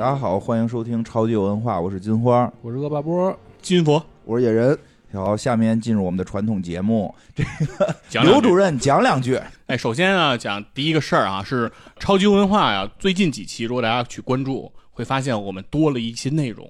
大家好，欢迎收听超级有文化，我是金花。我是恶霸波，金佛我是野人，好，下面进入我们的传统节目，讲两句刘主任讲两句。哎，首先啊，讲第一个事儿啊，是超级文化呀。最近几期，如果大家去关注，会发现我们多了一些内容。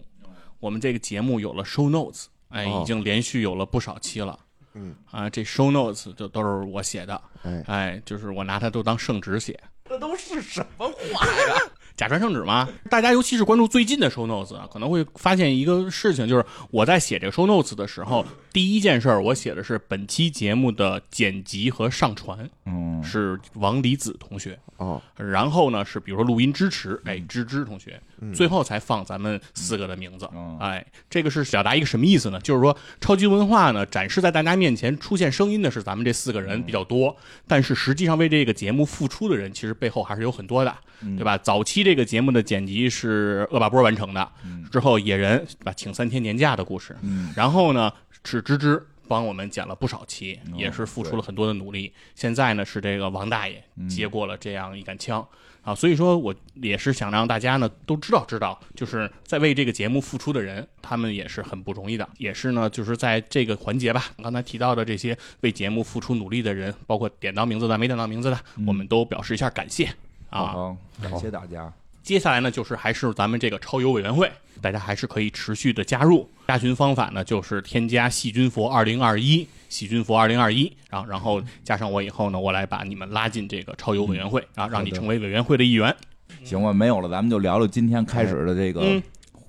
我们这个节目有了 show notes，哎，哦已经连续有了不少期了。嗯啊，这 show notes 就都是我写的，哎哎，就是我拿它都当圣旨写，这都是什么话呀？假传圣旨吗？大家尤其是关注最近的 show notes 啊，可能会发现一个事情，就是我在写这个 show notes 的时候，第一件事儿我写的是本期节目的剪辑和上传，嗯，是王离子同学。哦，然后呢是比如说录音支持，哎，芝芝同学，最后才放咱们四个的名字，嗯哎，这个是表达一个什么意思呢？就是说超级文化呢展示在大家面前出现声音的是咱们这四个人比较多，但是实际上为这个节目付出的人其实背后还是有很多的，对吧？早期这个节目的剪辑是恶霸波完成的，之后野人把请三天年假的故事，嗯然后呢是芝芝。帮我们剪了不少期，哦也是付出了很多的努力。现在呢是这个王大爷嗯接过了这样一杆枪，啊，所以说我也是想让大家呢都知道知道，就是在为这个节目付出的人，他们也是很不容易的，也是呢，就是在这个环节吧，刚才提到的这些为节目付出努力的人，包括点到名字的、没点到名字的，我们都表示一下感谢啊。感谢大家。接下来呢，就是还是咱们这个超游委员会，大家还是可以持续的加入。加群方法呢，就是添加细菌佛二零二一，细菌佛二零二一，然后然后加上我以后呢，我来把你们拉进这个超游委员会，啊，让你成为委员会的一员。行吧，没有了，咱们就聊聊今天开始的这个嗯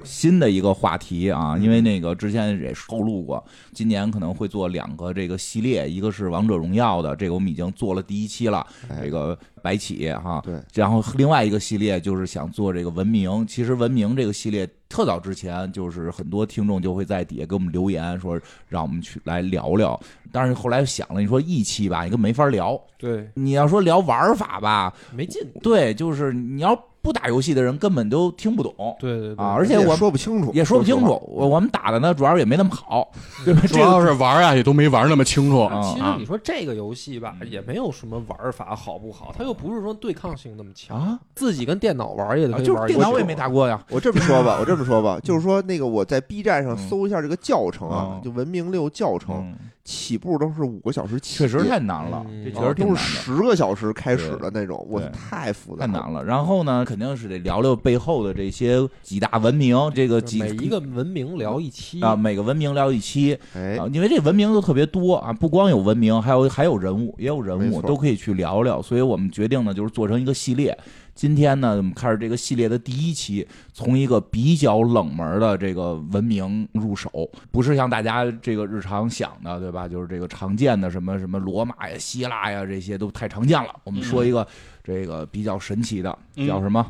新的一个话题啊，因为那个之前也透露过，今年可能会做两个这个系列，一个是王者荣耀的，这个我们已经做了第一期了，哎。这个白起哈，对，然后另外一个系列就是想做这个文明，其实文明这个系列特早之前就是很多听众就会在底下给我们留言说让我们去来聊聊，但是后来想了，你说一期吧，你根本没法聊，对，你要说聊玩法吧，没劲，对，就是你要不打游戏的人根本都听不懂。对对对。啊，而且我也说不清楚，也说不清楚，我我们打的呢，主要也没那么好，对吧？主要是玩啊，也都没玩那么清楚。啊。其实你说这个游戏吧，也没有什么玩法好不好，它又不是说对抗性那么强，啊，自己跟电脑玩也。就是电脑我也没打过呀，我这么说吧，我这么说吧，就是说那个我在 B 站上嗯。搜一下这个教程啊嗯，就文明六教程，嗯，起步都是五个小时起，确实太难了，嗯这确实都。是十个小时开始的那种，我太复杂太难了，然后呢，肯定是得聊聊背后的这些几大文明，这个几每一个文明聊一期啊，每个文明聊一期哎啊，，因为这文明都特别多啊，不光有文明，还有还有人物，也有人物，都可以去聊聊。所以我们决定呢，就是做成一个系列。今天呢，我们开始这个系列的第一期，从一个比较冷门的这个文明入手，不是像大家这个日常想的，对吧？就是这个常见的什么什么罗马呀、希腊呀，这些都太常见了。我们说一个这个比较神奇的，嗯叫什么？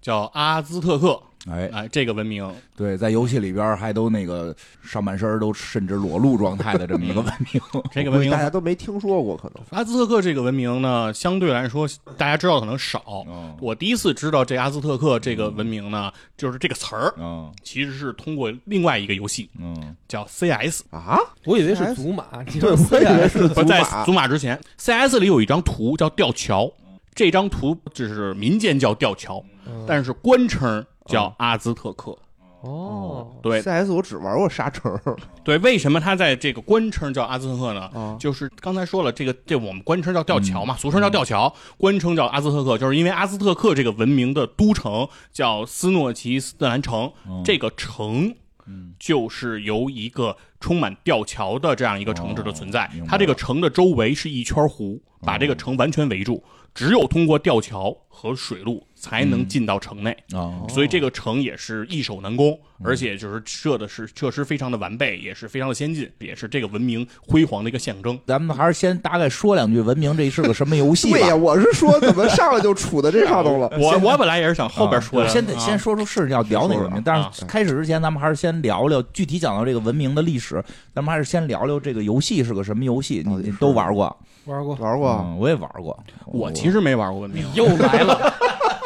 叫阿兹特克，哎，哎，这个文明对，在游戏里边还都那个上半身都甚至裸露状态的这么一个文明。这个文明大家都没听说过，可能阿兹特克这个文明呢，相对来说大家知道可能少。嗯我第一次知道这阿兹特克这个文明呢，就是这个词儿，嗯其实是通过另外一个游戏嗯叫 CS，啊，我以为是祖玛，对，我以为是祖不在玛祖，玛之前，CS 里有一张图叫吊桥，这张图就是民间叫吊桥，嗯但是官称叫阿兹特克。哦，对。CS 我只玩过沙城。对，为什么它在这个官称叫阿兹特克呢？啊，就是刚才说了，这个这我们官称叫吊桥嗯。嘛，俗称叫吊桥，官称叫阿兹特克，就是因为阿兹特克这个文明的都城叫斯诺奇斯特兰城，嗯这个城嗯。就是由一个充满吊桥的这样一个城市的存在它这个城的周围是一圈湖，把这个城完全围住，只有通过吊桥和水路才能进到城内。啊所以这个城也是易守难攻，而且就是设的是设施非常的完备，也是非常的先进，也是这个文明辉煌的一个象征。咱们还是先大概说两句文明这是个什么游戏吧。对呀，我是说怎么上来就杵在这上头了？我我本来也是想后边说的，啊先得啊先说出是要聊哪个文明，但啊是开始之前，咱们还是先聊聊具体讲到这个文明的历史，咱们还是先聊聊这个游戏是个什么游戏。你都玩过？玩过，玩过，嗯，我也玩过。我其实没玩过文明，又来了。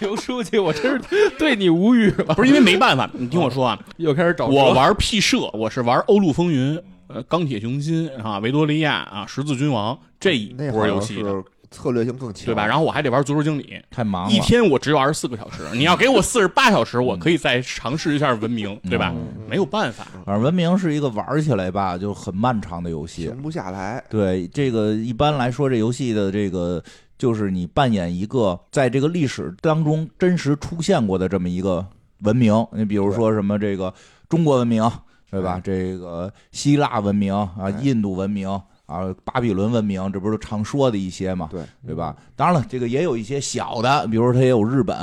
刘书记，我真是对你无语了。不是因为没办法，你听我说啊，又开始找我玩 P 社，我是玩欧陆风云。呃，钢铁雄心啊，维多利亚啊，十字君王这一波游戏的，是策略性更强，对吧？然后我还得玩足球经理，太忙了，一天我只有二十四个小时，你要给我四十八小时，我可以再尝试一下文明，对吧？嗯没有办法，反正文明是一个玩起来吧就很漫长的游戏。停不下来。对这个一般来说，这游戏的这个就是你扮演一个在这个历史当中真实出现过的这么一个文明。你比如说什么这个中国文明，对吧？这个希腊文明啊，哎印度文明啊，巴比伦文明，这不是常说的一些嘛？对对吧？当然了，这个也有一些小的，比如说它也有日本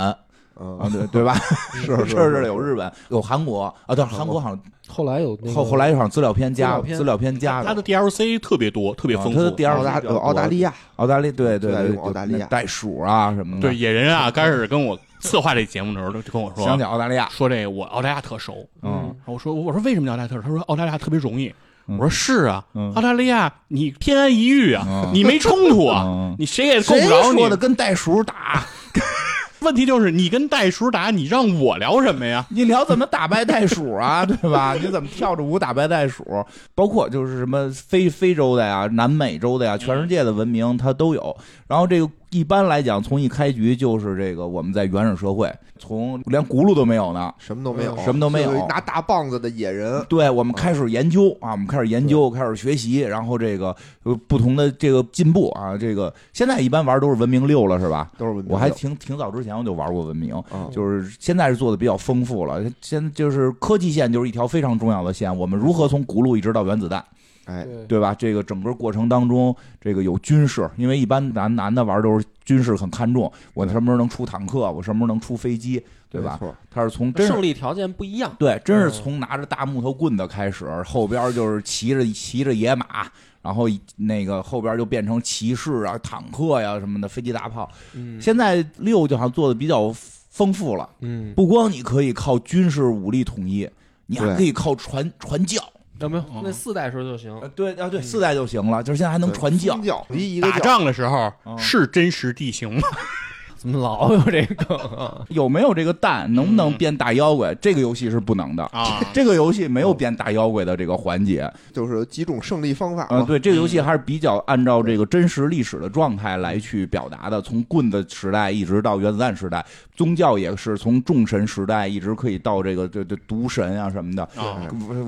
啊，嗯，对对吧？是是是有日本，有韩国啊，对，韩国好像 后来有那个后后来有场资料片加资料片资料片加它的 DLC 特别多，特别丰富。啊它的 DLC 澳大比较多澳大利亚，澳大利亚对对对，澳大利亚袋鼠啊什么的，对，野人啊，刚开始跟我策划这节目的时候，就跟我说想起澳大利亚，说这个我澳大利亚特熟，嗯我说我说为什么叫澳大利亚特熟？他说澳大利亚特别容易。嗯我说是啊，嗯澳大利亚你天安一隅啊，嗯你没冲突啊，嗯你谁也够不着你说的。跟袋鼠打？问题就是你跟袋鼠打，你让我聊什么呀？你聊怎么打败袋鼠啊，对吧？你怎么跳着舞打败袋鼠？包括就是什么非非洲的呀、南美洲的呀，全世界的文明它都有。然后这个一般来讲，从一开局就是这个我们在原始社会，从连轱辘都没有呢。什么都没有，什么都没有拿大棒子的野人，对，我们开始研究啊，我们开始研究，开始学习，然后这个有不同的这个进步啊，这个现在一般玩都是文明六了，是吧？都是文明我还挺挺早之前我就玩过文明，啊，就是现在是做的比较丰富了。现在就是科技线就是一条非常重要的线，我们如何从轱辘一直到原子弹，哎，对对吧？这个整个过程当中，这个有军事，因为一般男男的玩都是军事很看重，我什么时候能出坦克，我什么时候能出飞机，对吧？他是从真是胜利条件不一样。对，真是嗯从拿着大木头棍子开始，后边就是骑着骑着野马，然后那个后边就变成骑士啊、坦克呀、什么的飞机大炮。嗯现在六就好像做的比较丰富了，嗯，不光你可以靠军事武力统一，你还可以靠传传教。有没有嗯那四代时候就行？呃，对啊，对，嗯四代就行了，就是现在还能传教宗。教离一个打教，仗的时候嗯是真实地形吗？怎么老有这个梗啊？有没有这个蛋？能不能嗯变大妖怪？这个游戏是不能的。啊，这个游戏没有变大妖怪的这个环节，就是几种胜利方法啊，对，这个游戏还是比较按照这个真实历史的状态来去表达的，从棍子时代一直到原子弹时代，宗教也是从众神时代一直可以到这个这这毒神啊什么的，啊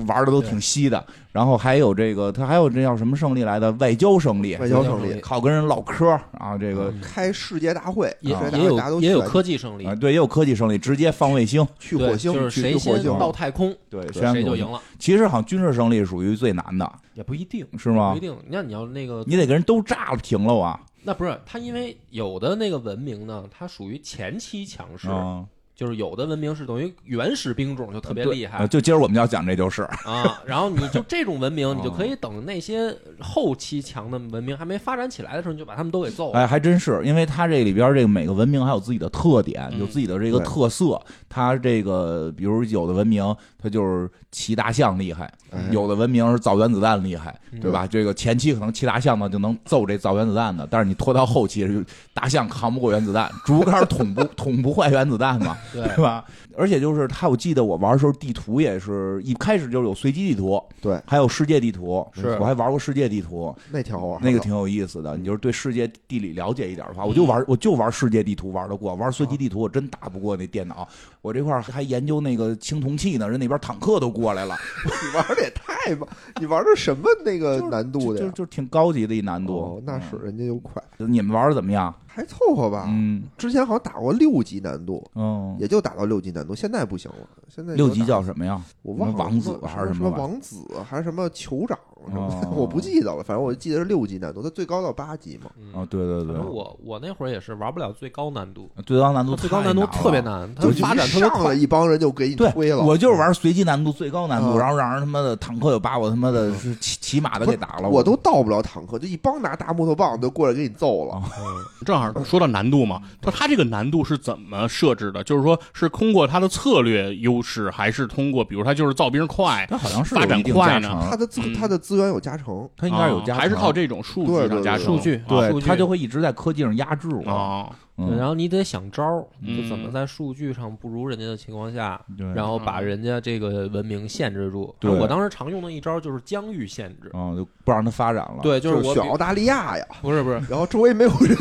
玩的都挺稀的。然后还有这个，它还有这叫什么胜利来的？外交胜利，外交胜利，靠跟人唠嗑啊，这个开世界大会，也也有也有科技胜利啊，，对，也有科技胜利，直接放卫星，去火星，就是谁去去火先星，到太空，对，谁就赢了，其实好像军事胜利属于最难的，也不一定，是吗不一？定。那你要那个，你得给人都炸了停了啊！那不是他，因为有的那个文明呢，它属于前期强势，啊，就是有的文明是等于原始兵种就特别厉害呃就今儿我们要讲这就是，啊，然后你就这种文明，哦你就可以等那些后期强的文明还没发展起来的时候，你就把他们都给揍了。哎，还真是，因为它这里边这个每个文明还有自己的特点，嗯有自己的这个特色。它这个，比如有的文明，它就是骑大象厉害；哎有的文明是造原子弹厉害，嗯对吧？这个前期可能骑大象呢就能揍这造原子弹的，但是你拖到后期，大象扛不过原子弹，竹竿捅不捅不坏原子弹嘛，对对吧？而且就是他，我记得我玩的时候，地图也是一开始就是有随机地图，对，还有世界地图，是我还玩过世界地图，那挺好玩，那个挺有意思的。你就是对世界地理了解一点的话，我就玩我就玩世界地图玩得过，玩随机地图我真打不过那电脑。我这块儿还研究那个青铜器呢，人那边坦克都过来了，你玩的也太棒，你玩的什么那个难度的呀？就就挺高级的一难哦度。，那是人家就快，嗯你们玩的怎么样？还凑合吧。嗯之前好像打过六级难度，嗯，也就打到六级难度，现在不行了。现在六级叫什么呀？我忘了王子还是什么王子还是什么酋长什么的，哦 我不记得了。反正我记得是六级难度，它最高到八级嘛。嗯哦，对对对我我那会儿也是玩不了最高难度，最高难度最高难度特别。难，它就发展特别快。上来一帮人就给你推了。我就是玩随机难度最高难度，嗯然后让人他妈的坦克就把我他妈的是骑骑马的给打了，我都到不了坦克，就一帮拿大木头棒就过来给你揍了。正好说到难度嘛，说它这个难度是怎么设置的？就是说是通过它的策略优势，还是通过比如它就是造兵快？它好像是发展快呢它的它的资资源有加成。它应该有啊加成，还是靠这种数据上加成数据啊对，它就会一直在科技上压制我。然后你得想招儿，嗯就怎么在数据上不如人家的情况下，对，然后把人家这个文明限制住。对我当时常用的一招就是疆域限制。嗯，就不让它发展了。，对，就是我选澳大利亚呀，不是不是，然后周围没有人。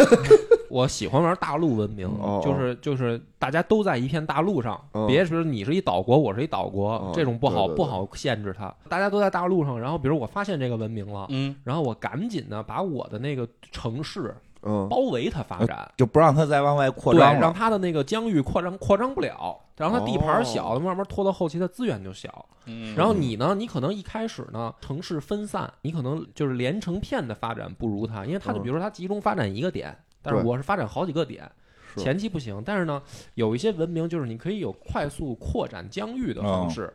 我喜欢玩大陆文明，哦就是就是大家都在一片大陆上，哦别说你是一岛国，我是一岛国，哦这种不好对对对不好限制它。大家都在大陆上，然后比如我发现这个文明了，嗯，然后我赶紧呢把我的那个城市嗯，包围它发展。就不让它再往外扩对，张了。让它的那个疆域扩张扩张不了，然后它地盘小，哦慢慢拖到后期，它资源就小。嗯然后你呢，你可能一开始呢，城市分散，你可能就是连成片的发展不如它，因为它就嗯比如说它集中发展一个点，但是我是发展好几个点，前期不行。但是呢，有一些文明就是你可以有快速扩展疆域的方式，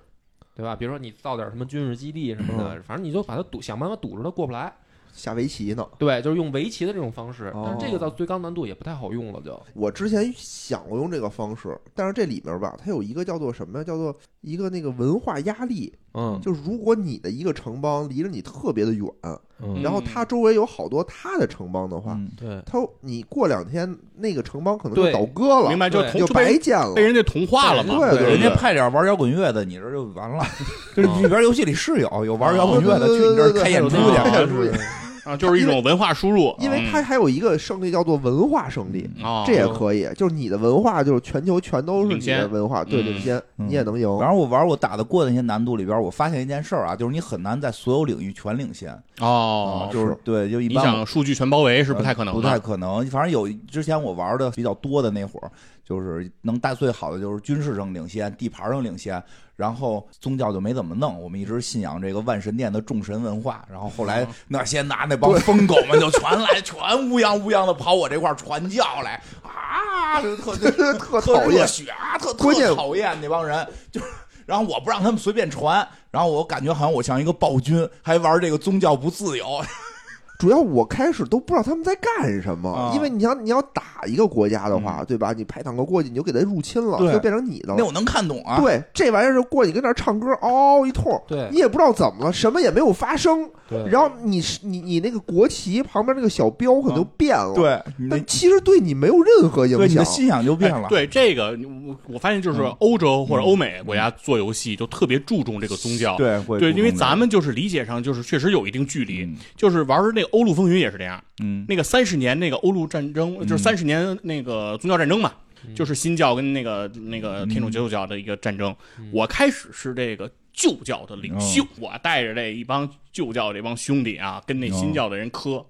对吧？比如说你造点什么军事基地什么的，反正你就把它堵，想办法堵着它过不来。下围棋呢。对，就是用围棋的这种方式，但是这个哦到最高难度也不太好用了就。我之前想过用这个方式，但是这里面吧，它有一个叫做什么呀？叫做一个那个文化压力。嗯就是如果你的一个城邦离着你特别的远，嗯，然后它周围有好多它的城邦的话，嗯，对。它你过两天那个城邦可能就倒戈了明，白，就就同被白建了被。人家同化了嘛，对对人家派点玩摇滚乐的，你这就完了。就是里边游戏里是有有玩摇滚乐的，去你这儿开演出去对对对对。啊就是一种文化输入，因为它还有一个胜利叫做文化胜利，嗯哦这也可以，就是你的文化就是全球全都是你的文化，对嗯领先，嗯你也能赢。反正我玩我打得过的那些难度里边，我发现一件事儿啊，就是你很难在所有领域全领先。哦啊，就是是对，就一你般想数据全包围是不太可能不，太可能。反正有之前我玩的比较多的那会儿，就是能带最好的就是军事上领先，地盘上领先，然后宗教就没怎么弄。我们一直信仰这个万神殿的众神文化，然后后来那些拿那帮疯狗们就全来，全乌泱乌泱的跑我这块传教来啊，就 特特特讨厌，热血啊，特特讨厌那帮人，就。然后我不让他们随便传，然后我感觉好像我像一个暴君，还玩这个宗教不自由。主要我开始都不知道他们在干什么，啊因为你想你要打一个国家的话，对吧？你派坦克过去，你就给他入侵了，就变成你的了。那我能看懂啊。对，这玩意儿就过去跟那儿唱歌，嗷嗷一通，对你也不知道怎么了，什么也没有发生。对然后你是你你那个国旗旁边那个小标可能就变了，，对，但其实对你没有任何影响。对你的信仰就变了。哎对这个，我我发现就是嗯欧洲或者欧美国家做游戏就特别注重这个宗教。对会对，因为咱们就是理解上就是确实有一定距离，嗯就是玩那个欧陆风云也是这样。嗯那个三十年那个欧陆战争，嗯就是三十年那个宗教战争嘛，就是新教跟那个那个天主基督教的一个战争。我开始是这个旧教的领袖，我带着这一帮旧教这帮兄弟啊，跟那新教的人磕。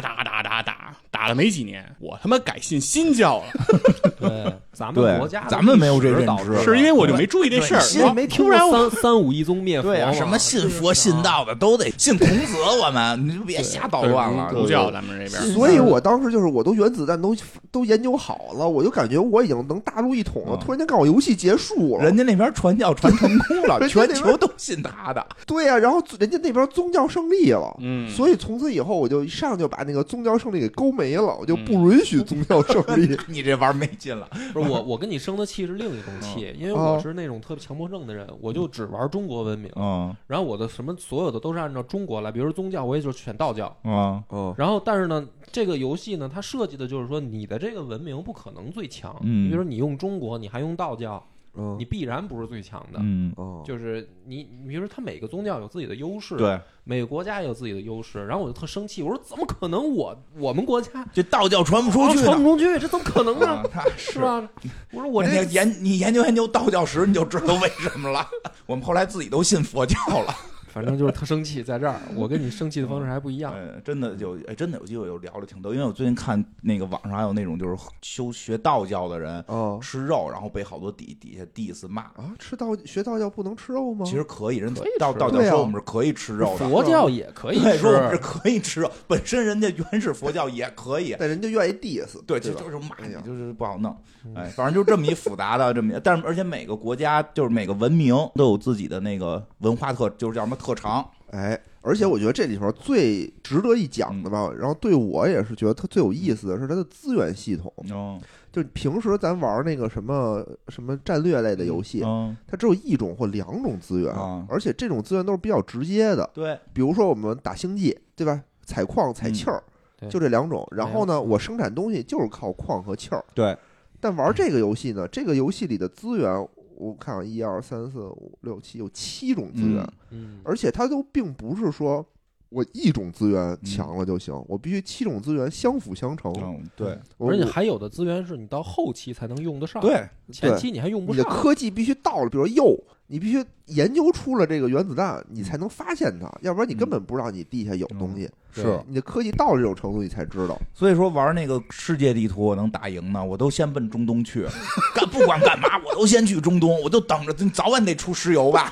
打打打打打打了没几年，我他妈改信新教了，对，咱们国家咱们没有这认知导致是因为我就没注意这事儿。我没听过突然三三五一宗灭佛对啊，什么信佛信道的都得信孔子，我们你就别瞎捣乱了。儒教咱们这边所以我当时就是我都原子弹都都研究好了，我就感觉我已经能大陆一统了。嗯突然间告诉我游戏结束了，人家那边传教 传成功了，全球都信他的。对呀、然后人家那边宗教胜利了。嗯，所以从此以后，我就一上就把那个宗教胜利给勾没了，我就不允许宗教胜利。你这玩意儿没劲了。不是我，我跟你生的气是另一种气，因为哦我是那种特别强迫症的人，我就只玩中国文明，嗯然后我的什么所有的都是按照中国来，比如说宗教，我也就选道教。嗯嗯，然后，但是呢，这个游戏呢，它设计的就是说，你的这个文明不可能最强。嗯你比如说你用中国，你还用道教，嗯你必然不是最强的。嗯，哦，就是你，你比如说，他每个宗教有自己的优势，，对，每个国家也有自己的优势。然后我就特生气，我说怎么可能我我们国家这道教传不出去呢。传不出去，这怎么可能呢？是？吧？我说我这你研你研究研究道教史，你就知道为什么了。我们后来自己都信佛教了。反正就是特生气，在这儿，我跟你生气的方式还不一样。嗯，真的有，哎，真的有机会有聊了挺多，因为我最近看那个网上还有那种就是修学道教的人哦吃肉，然后被好多底底下 diss 骂。啊，吃道学道教不能吃肉吗？其实可以，人道道教说我们是可以吃肉的，佛教也可以 对，说我们是，可以吃肉，本身人家原始佛教也可以。但人家愿意 diss，对，对吧就就是骂你就是不好弄，哎，反正就这么一复杂的这么一，但是而且每个国家就是每个文明都有自己的那个文化特，就是叫什么特长，哎，而且我觉得这里头最值得一讲的吧，然后对我也是觉得它最有意思的是它的资源系统。嗯就平时咱玩那个什么什么战略类的游戏，嗯，它只有一种或两种资源，啊而且这种资源都是比较直接的。对，比如说我们打星际，对吧？采矿、采气儿，对就这两种。然后呢，我生产东西就是靠矿和气儿。对。但玩这个游戏呢，这个游戏里的资源，我看啊，一二三四五六七，有七种资源，嗯嗯，而且它都并不是说我一种资源强了就行，我必须七种资源相辅相成。嗯，对，我而且还有的资源是你到后期才能用得上，，对，前期你还用不你的上。科技必须到了，比如铀，你必须研究出了这个原子弹，你才能发现它，要不然你根本不知道你地下有东西。对是，你的科技到了这种程度，你才知道。所以说玩那个世界地图我能打赢呢，我都先奔中东去，干不管干嘛我都先去中东，我就等着早晚得出石油吧。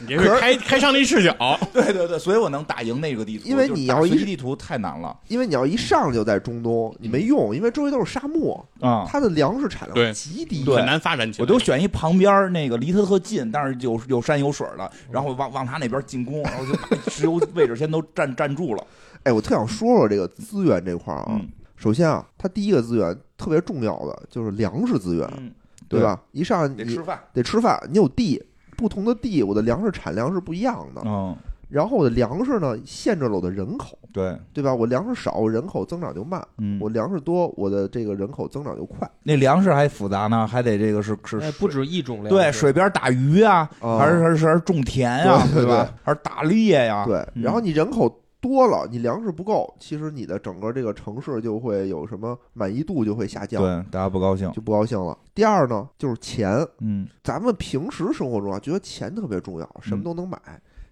你是开开上帝视角，对对对，所以我能打赢那个地图，因为你要一地图太难了因为你要一上就在中东，你没用，因为周围都是沙漠，啊。它的粮食产对量极低。很难发展起来。我都选一旁边那个离它特近，但是有有山有水的，然后往往他那边进攻，然后就把石油位置先都占占住了。哎，我特想说说这个资源这块儿啊。嗯首先啊，它第一个资源特别重要的就是粮食资源，嗯，对吧？一上得吃饭。得吃饭，你有地，不同的地，我的粮食产量是不一样的。嗯，然后我的粮食呢，限制了我的人口，对，对吧？我粮食少，我人口增长就慢；嗯，我粮食多，我的这个人口增长就快。那粮食还复杂呢，还得这个是是哎，不止一种粮对水边打鱼啊，啊还是还是还是种田啊，对对吧？还是打猎呀？对，嗯然后你人口多了，你粮食不够，其实你的整个这个城市就会有什么满意度就会下降，对大家不高兴。就不高兴了。第二呢，就是钱，嗯咱们平时生活中啊，觉得钱特别重要，嗯什么都能买。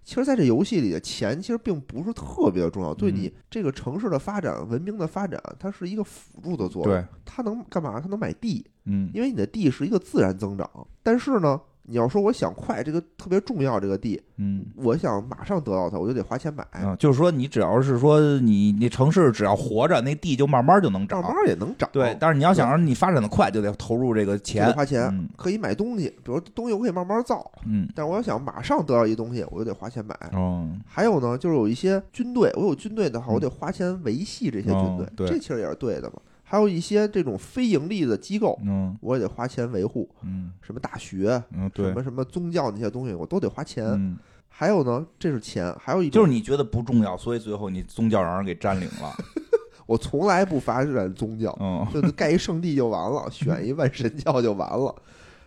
其实，在这游戏里的钱其实并不是特别的重要，对嗯你这个城市的发展、文明的发展，它是一个辅助的作用。对，它能干嘛？它能买地，嗯因为你的地是一个自然增长。但是呢，你要说我想快，这个特别重要，这个地，嗯我想马上得到它，我就得花钱买，啊，就是说你只要是说你你城市只要活着，那地就慢慢就能长慢。慢也能涨。对，但是你要想让你发展的快，就得投入这个钱得。花钱，嗯可以买东西，比如东西我可以慢慢造，嗯但是我要想马上得到一东西，我就得花钱买。哦还有呢，就是有一些军队，我有军队的话，我得花钱维系这些军队哦，对这其实也是对的嘛。还有一些这种非盈利的机构，嗯我也得花钱维护，嗯什么大学、嗯，对什，么什么宗教那些东西，我都得花钱。嗯，还有呢，这是钱，还有一种就是你觉得不重要，所以最后你宗教让人给占领了。我从来不发展宗教，嗯就盖一圣地就完了，选一万神教就完了。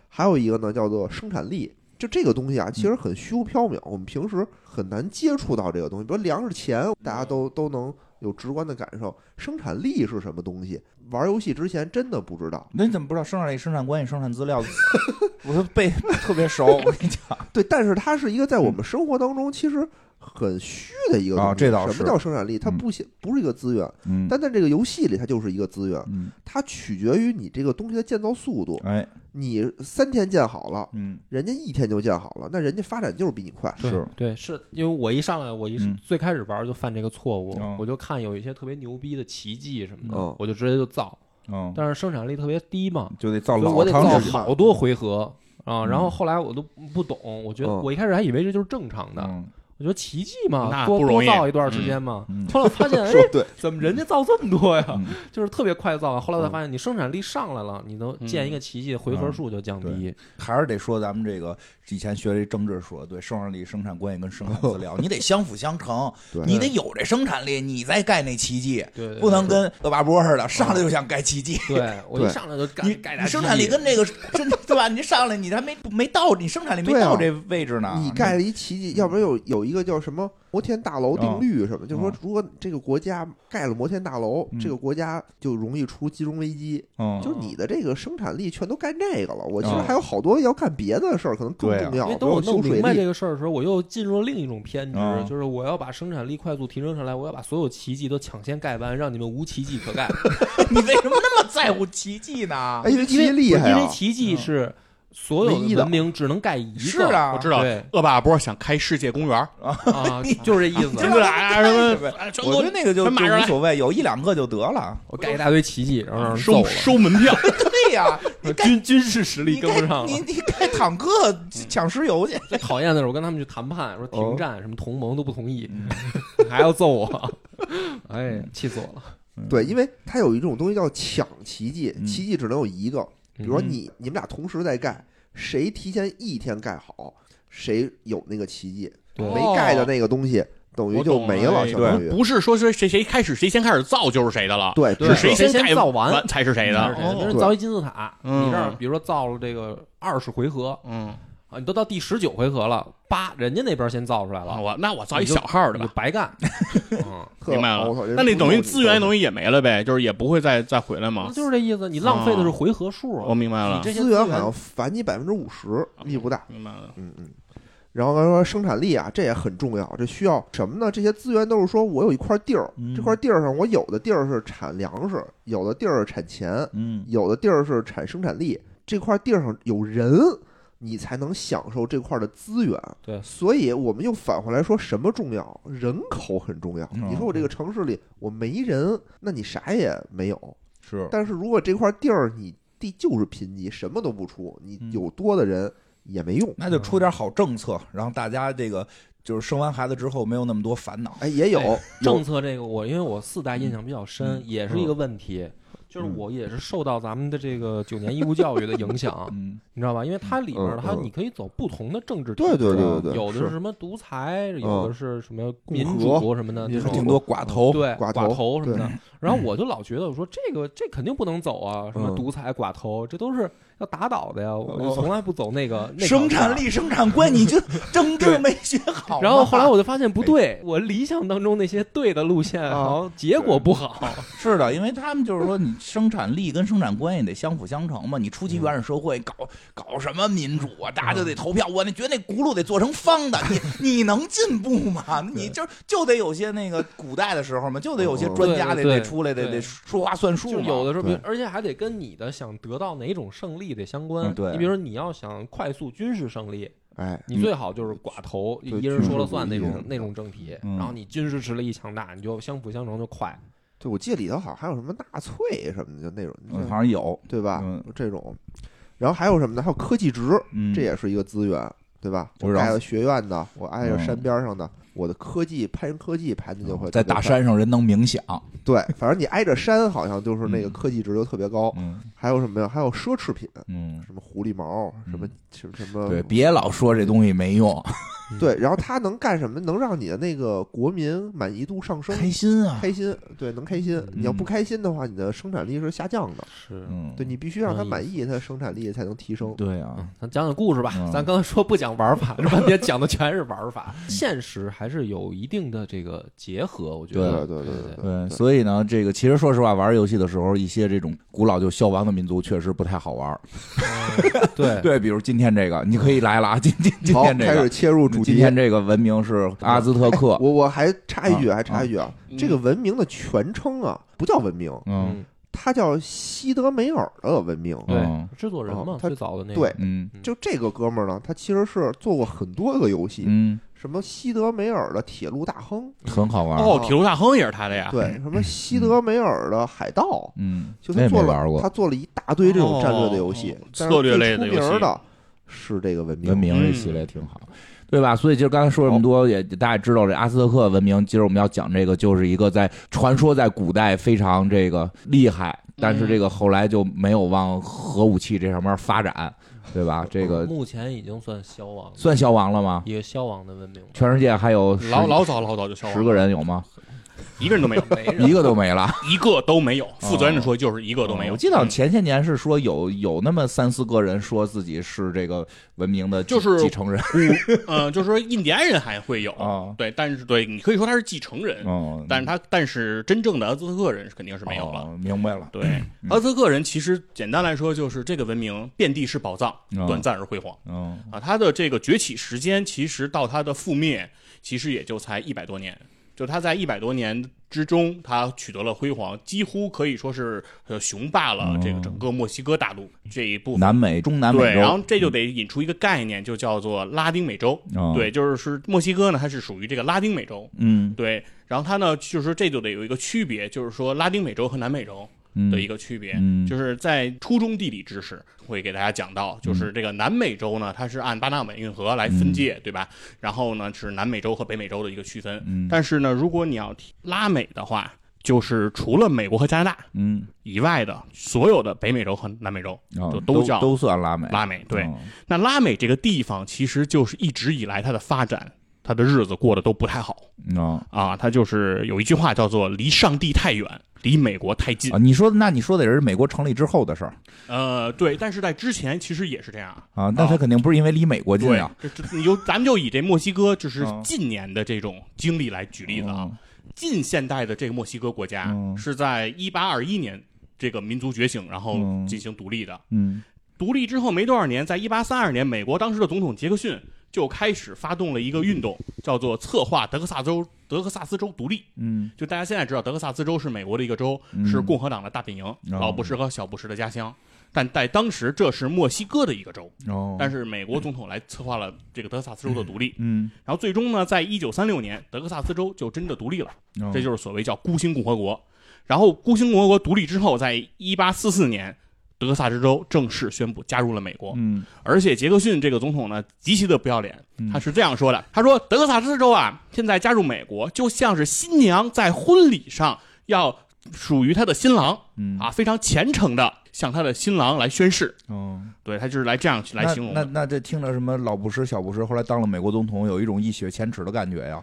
还有一个呢，叫做生产力。就这个东西啊，其实很虚无缥缈，我们平时很难接触到这个东西。比如粮食钱，大家都都能有直观的感受。生产力是什么东西？玩游戏之前真的不知道。那你怎么不知道生产力、生产关系、生产资料？我都背特别熟，我跟你讲。对，但是它是一个在我们生活当中其实很虚的一个东西。啊这倒是什么叫生产力？它嗯不显不是一个资源，嗯但在这个游戏里，它就是一个资源。嗯，它取决于你这个东西的建造速度。哎，你三天建好了，嗯人家一天就建好了，那人家发展就是比你快。对是对，是因为我一上来，我一嗯最开始玩就犯这个错误哦，我就看有一些特别牛逼的奇迹什么嗯的，我就直接就造，嗯，但是生产力特别低嘛，就得造老长造。好多回合啊。嗯然后后来我都不懂，我觉得嗯我一开始还以为这就是正常的，嗯我觉得奇迹嘛，多不容易多造一段时间嘛。嗯 后来发现，哎怎么人家造这么多呀？嗯 就是特别快造。后来才发现，你生产力上来了，你能嗯建一个奇迹，回合数就降低。还是得说咱们这个以前学这政治说的对，生产力、生产关系跟生产资料，你得相辅相成，对你得有这生产力，你再盖那奇迹，不能跟恶霸波似的，上来就想盖奇迹。对我一上来就盖你盖你生产力跟这个真对吧？你上来你还没没到，你生产力没到这位置呢。你盖了一奇迹，要不然有有一个叫什么摩天大楼定律什么，就是说嗯，如果这个国家盖了摩天大楼，嗯这个国家就容易出金融危机。嗯，就是你的这个生产力全都干这个了，我其实嗯还有好多要干别的事儿，可能更重要。因为等我弄明白这，个事儿的时候，我又进入了另一种偏执，嗯就是我要把生产力快速提升上来，我要把所有奇迹都抢先盖完，让你们无奇迹可盖。你为什么那么在乎奇迹呢哎，？因为奇因为迹厉害啊！因为奇迹是所有的文明只能盖一个。是啊，我知道对恶霸波想开世界公园，啊，就是这意思。真的啊，什么啊全国我觉得那个就就无所谓，有一两个就得了。我盖一大堆奇迹，然后让人揍收了。收门票，对呀，你军军事实力跟不上了你。你开坦克抢石油去。最讨厌的是我跟他们去谈判，说停哦战，什么同盟都不同意，嗯 还要揍我，哎，气死我了。对，因为它有一种东西叫抢奇迹，嗯奇迹只能有一个。比如说嗯你你们俩同时在盖，谁提前一天盖好，谁有那个奇迹。对。没盖的那个东西等于就没了，哎相当于不是说谁谁谁开始谁先开始造就是谁的了，对，是谁先造完完才是谁的。造一金字塔，嗯你这儿比如说造了这个二十回合嗯，啊，你都到第十九回合了，八人家那边先造出来了，我那我造一小号的吧，就白干。嗯，特明白了我操。那那等于资源东等于也没了呗，就是也不会再再回来嘛？就是这意思，你浪费的是回合数啊。我明白了你，这些资源好像返你百分之五十，力不大。明白了，嗯嗯。然后刚才说生产力啊，这也很重要，这需要什么呢？这些资源都是说我有一块地儿，嗯这块地儿上我有的地儿是产粮食，有的地儿是产钱，嗯有的地儿是产生产力。这块地儿上有人，你才能享受这块的资源。对所以我们又返回来说什么重要？人口很重要。嗯你说我这个城市里我没人，那你啥也没有。是但是如果这块地儿你地就是贫瘠，什么都不出，你嗯有多的人也没用。那就出点好政策，让大家这个就是生完孩子之后没有那么多烦恼。哎，也有哎有政策这个，我因为我四代印象比较深，也是一个问题。就是嗯我也是受到咱们的这个九年义务教育的影响，嗯你知道吧？因为它里面它你可以走不同的政治体对对制对对对，有的是什么独裁，有的是什么民主什么的，这种民主挺多寡头，对寡寡头什么的。然后我就老觉得，我说这个这肯定不能走啊，什么嗯独裁寡头，这都是要打倒的呀。我就从来不走那个生产。力、生产观，你就 政治没学好。然后后来我就发现不对，我理想当中那些对的路线，结果不好。是的，因为他们就是说，你生产力跟生产关系得相辅相成嘛。你初级原始社会搞搞什么民主啊，大家就得投票。我那觉得那轱辘得做成方的，你 你能进步吗？你就就得有些那个古代的时候嘛，就得有些专家得得出来，得得说话算数。有的时候，而且还得跟你的想得到哪种胜利得相关。嗯对你比如说你要想快速军事胜利，哎，你最好就是寡头，对一人说了算那种那种政体，嗯然后你军事实力一强大，你就相辅相成就快。对，我记得里头好像还有什么纳粹什么的，就那种，嗯好像有，对吧？嗯这种，然后还有什么呢？还有科技值，嗯，这也是一个资源，对吧？就是让我挨着学院的，我挨着嗯山边上的，我的科技攀科技排的就会在大山上人能冥想，对，反正你挨着山，好像就是那个嗯科技值就特别高。嗯还有什么呀？还有奢侈品，嗯，什么狐狸毛，什么什么什么，对，别老说这东西没用，对，然后它能干什么？能让你的那个国民满意度上升，开心啊，开心，对，能开心。你要不嗯开心的话，你的生产力是下降的。是。嗯，对你必须让他满意，他的生产力才能提升。对啊，嗯，咱讲讲故事吧。嗯。咱刚才说不讲玩法，这半天讲的全是玩法，现实还是有一定的这个结合，我觉得。对。对对对对，所以呢，这个其实说实话，玩游戏的时候，一些这种古老就消亡的民族确实不太好玩。嗯 对对，比如今天这个，你可以来了啊，今今今，天这个。开始，切入主题。今天这个文明是阿兹特克，我我还插一句，啊。还插一句啊，嗯。这个文明的全称啊，不叫文明，嗯。它叫西德梅尔的文明。对嗯，制作人嘛，最早的那个。对嗯。就这个哥们儿呢，他其实是做过很多个游戏，嗯，什么西德梅尔的铁路大亨，很好玩。哦，铁路大亨也是他的呀，对，什么西德梅尔的海盗，嗯，就他做没玩过。了他做了一大堆这种战略的游戏策略类的游戏。的是这个文明。文明这系列挺好。对吧？所以就刚才说这么多，也大家也知道这阿斯特克文明。今儿我们要讲这个，就是一个在传说在古代非常这个厉害，但是这个后来就没有往核武器这上面发展，对吧？这个目前已经算消亡了，算消亡了吗？也消亡的文明，全世界还有老老早老早就消亡了，十个人有吗？一个人都没有，没一个都没了。一个都没有。负责任的说，就是一个都没有。我记得嗯前些年是说有有那么三四个人说自己是这个文明的继就是继承人嗯，就是说印第安人还会有，啊，对，但是对你可以说他是继承人，嗯，但是他但是真正的阿兹特克人肯定是没有了。哦明白了，对，阿兹特克人其实简单来说就是这个文明遍地是宝藏，嗯短暂而辉煌嗯啊。他的这个崛起时间其实到他的覆灭，其实也就才一百多年。就他在一百多年之中，他取得了辉煌，几乎可以说是呃雄霸了这个整个墨西哥大陆这一部分。南美、中南美对，洲，然后这就得引出一个概念，就叫做拉丁美洲。哦对，就是是墨西哥呢，它是属于这个拉丁美洲。嗯对，然后它呢，就是说这就得有一个区别，就是说拉丁美洲和南美洲嗯的一个区别，嗯。就是在初中地理知识会给大家讲到，就是这个南美洲呢，它是按巴拿马运河来分界，对吧？然后呢是南美洲和北美洲的一个区分。嗯。但是呢，如果你要提拉美的话，就是除了美国和加拿大嗯，以外的所有的北美洲和南美洲啊就都叫都算拉美，拉美。对，嗯那拉美这个地方其实就是一直以来它的发展，它的日子过得都不太好啊啊。他就是有一句话叫做“离上帝太远，离美国太近啊，你说那你说的也是美国成立之后的事儿”。呃，对，但是在之前其实也是这样。啊，那他肯定不是因为离美国近对啊，，这这你就咱们就以这墨西哥就是嗯近年的这种经历来举例子啊。近现代的这个墨西哥国家嗯是在一八二一年这个民族觉醒，然后嗯进行独立的。嗯独立之后没多少年，在一八三二年，美国当时的总统杰克逊就开始发动了一个运动，叫做策划德克萨州德克萨斯州独立。嗯就大家现在知道，德克萨斯州是美国的一个州，嗯是共和党的大本营，哦老布什和小布什的家乡。但在当时，这是墨西哥的一个州，哦，但是美国总统来策划了这个德克萨斯州的独立。嗯，然后最终呢，在一九三六年，德克萨斯州就真的独立了，哦这就是所谓叫孤星共和国。然后孤星共和国独立之后，在一八四四年，德克萨斯州正式宣布加入了美国。嗯而且杰克逊这个总统呢，极其的不要脸嗯，他是这样说的：“他说德克萨斯州啊，现在加入美国，就像是新娘在婚礼上要属于她的新郎嗯啊，非常虔诚的向她的新郎来宣誓。哦，对他就是来这样来形容的。那那这听着什么老布什、小布什，后来当了美国总统，有一种一雪前耻的感觉呀。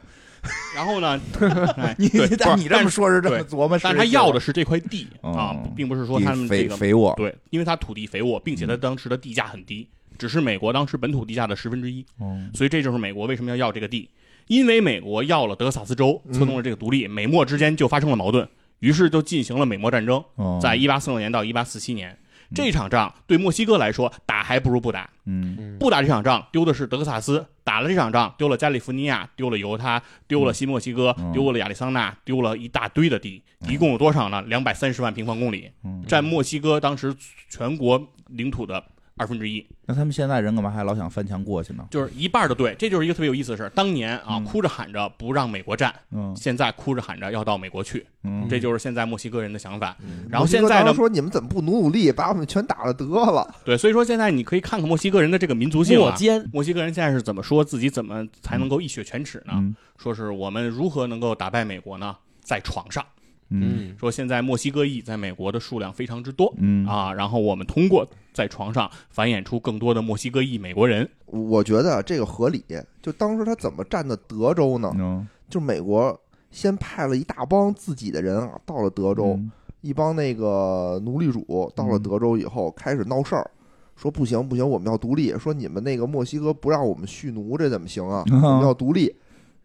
然后呢，哎你对但你这么说是这么琢磨，但是他要的是这块地哦啊，并不是说他们这个肥沃，对，因为他土地肥沃，并且他当时的地价很低，只是美国当时本土地价的十分之一。哦所以这就是美国为什么要要这个地，因为美国要了德克萨斯州，嗯策动了这个独立，美墨之间就发生了矛盾，于是就进行了美墨战争，哦，在一八四六年到一八四七年。这场仗对墨西哥来说打还不如不打，嗯。不打这场仗丢的是德克萨斯，打了这场仗丢了加利福尼亚，丢了犹他，丢了新墨西哥，嗯。丢了亚利桑那，丢了一大堆的地，一共有多少呢？两百三十万平方公里，嗯，占墨西哥当时全国领土的二分之一。那他们现在人干嘛还老想翻墙过去呢？就是一半儿的对，这就是一个特别有意思的事儿。当年啊，嗯哭着喊着不让美国站，嗯现在哭着喊着要到美国去，嗯，这就是现在墨西哥人的想法。嗯然后现在呢说你们怎么不努努力，把我们全打了得了？对，所以说现在你可以看看墨西哥人的这个民族性啊。墨奸，墨西哥人现在是怎么说自己怎么才能够一雪前耻呢？嗯说是我们如何能够打败美国呢？在床上，嗯说现在墨西哥裔在美国的数量非常之多嗯啊，然后我们通过在床上繁衍出更多的墨西哥裔美国人。我觉得这个合理。就当时他怎么占的德州呢？嗯，就美国先派了一大帮自己的人啊，到了德州，嗯一帮那个奴隶主到了德州以后，开始闹事儿，说不行不行，我们要独立，说你们那个墨西哥不让我们蓄奴，这怎么行啊？嗯 我们要独立，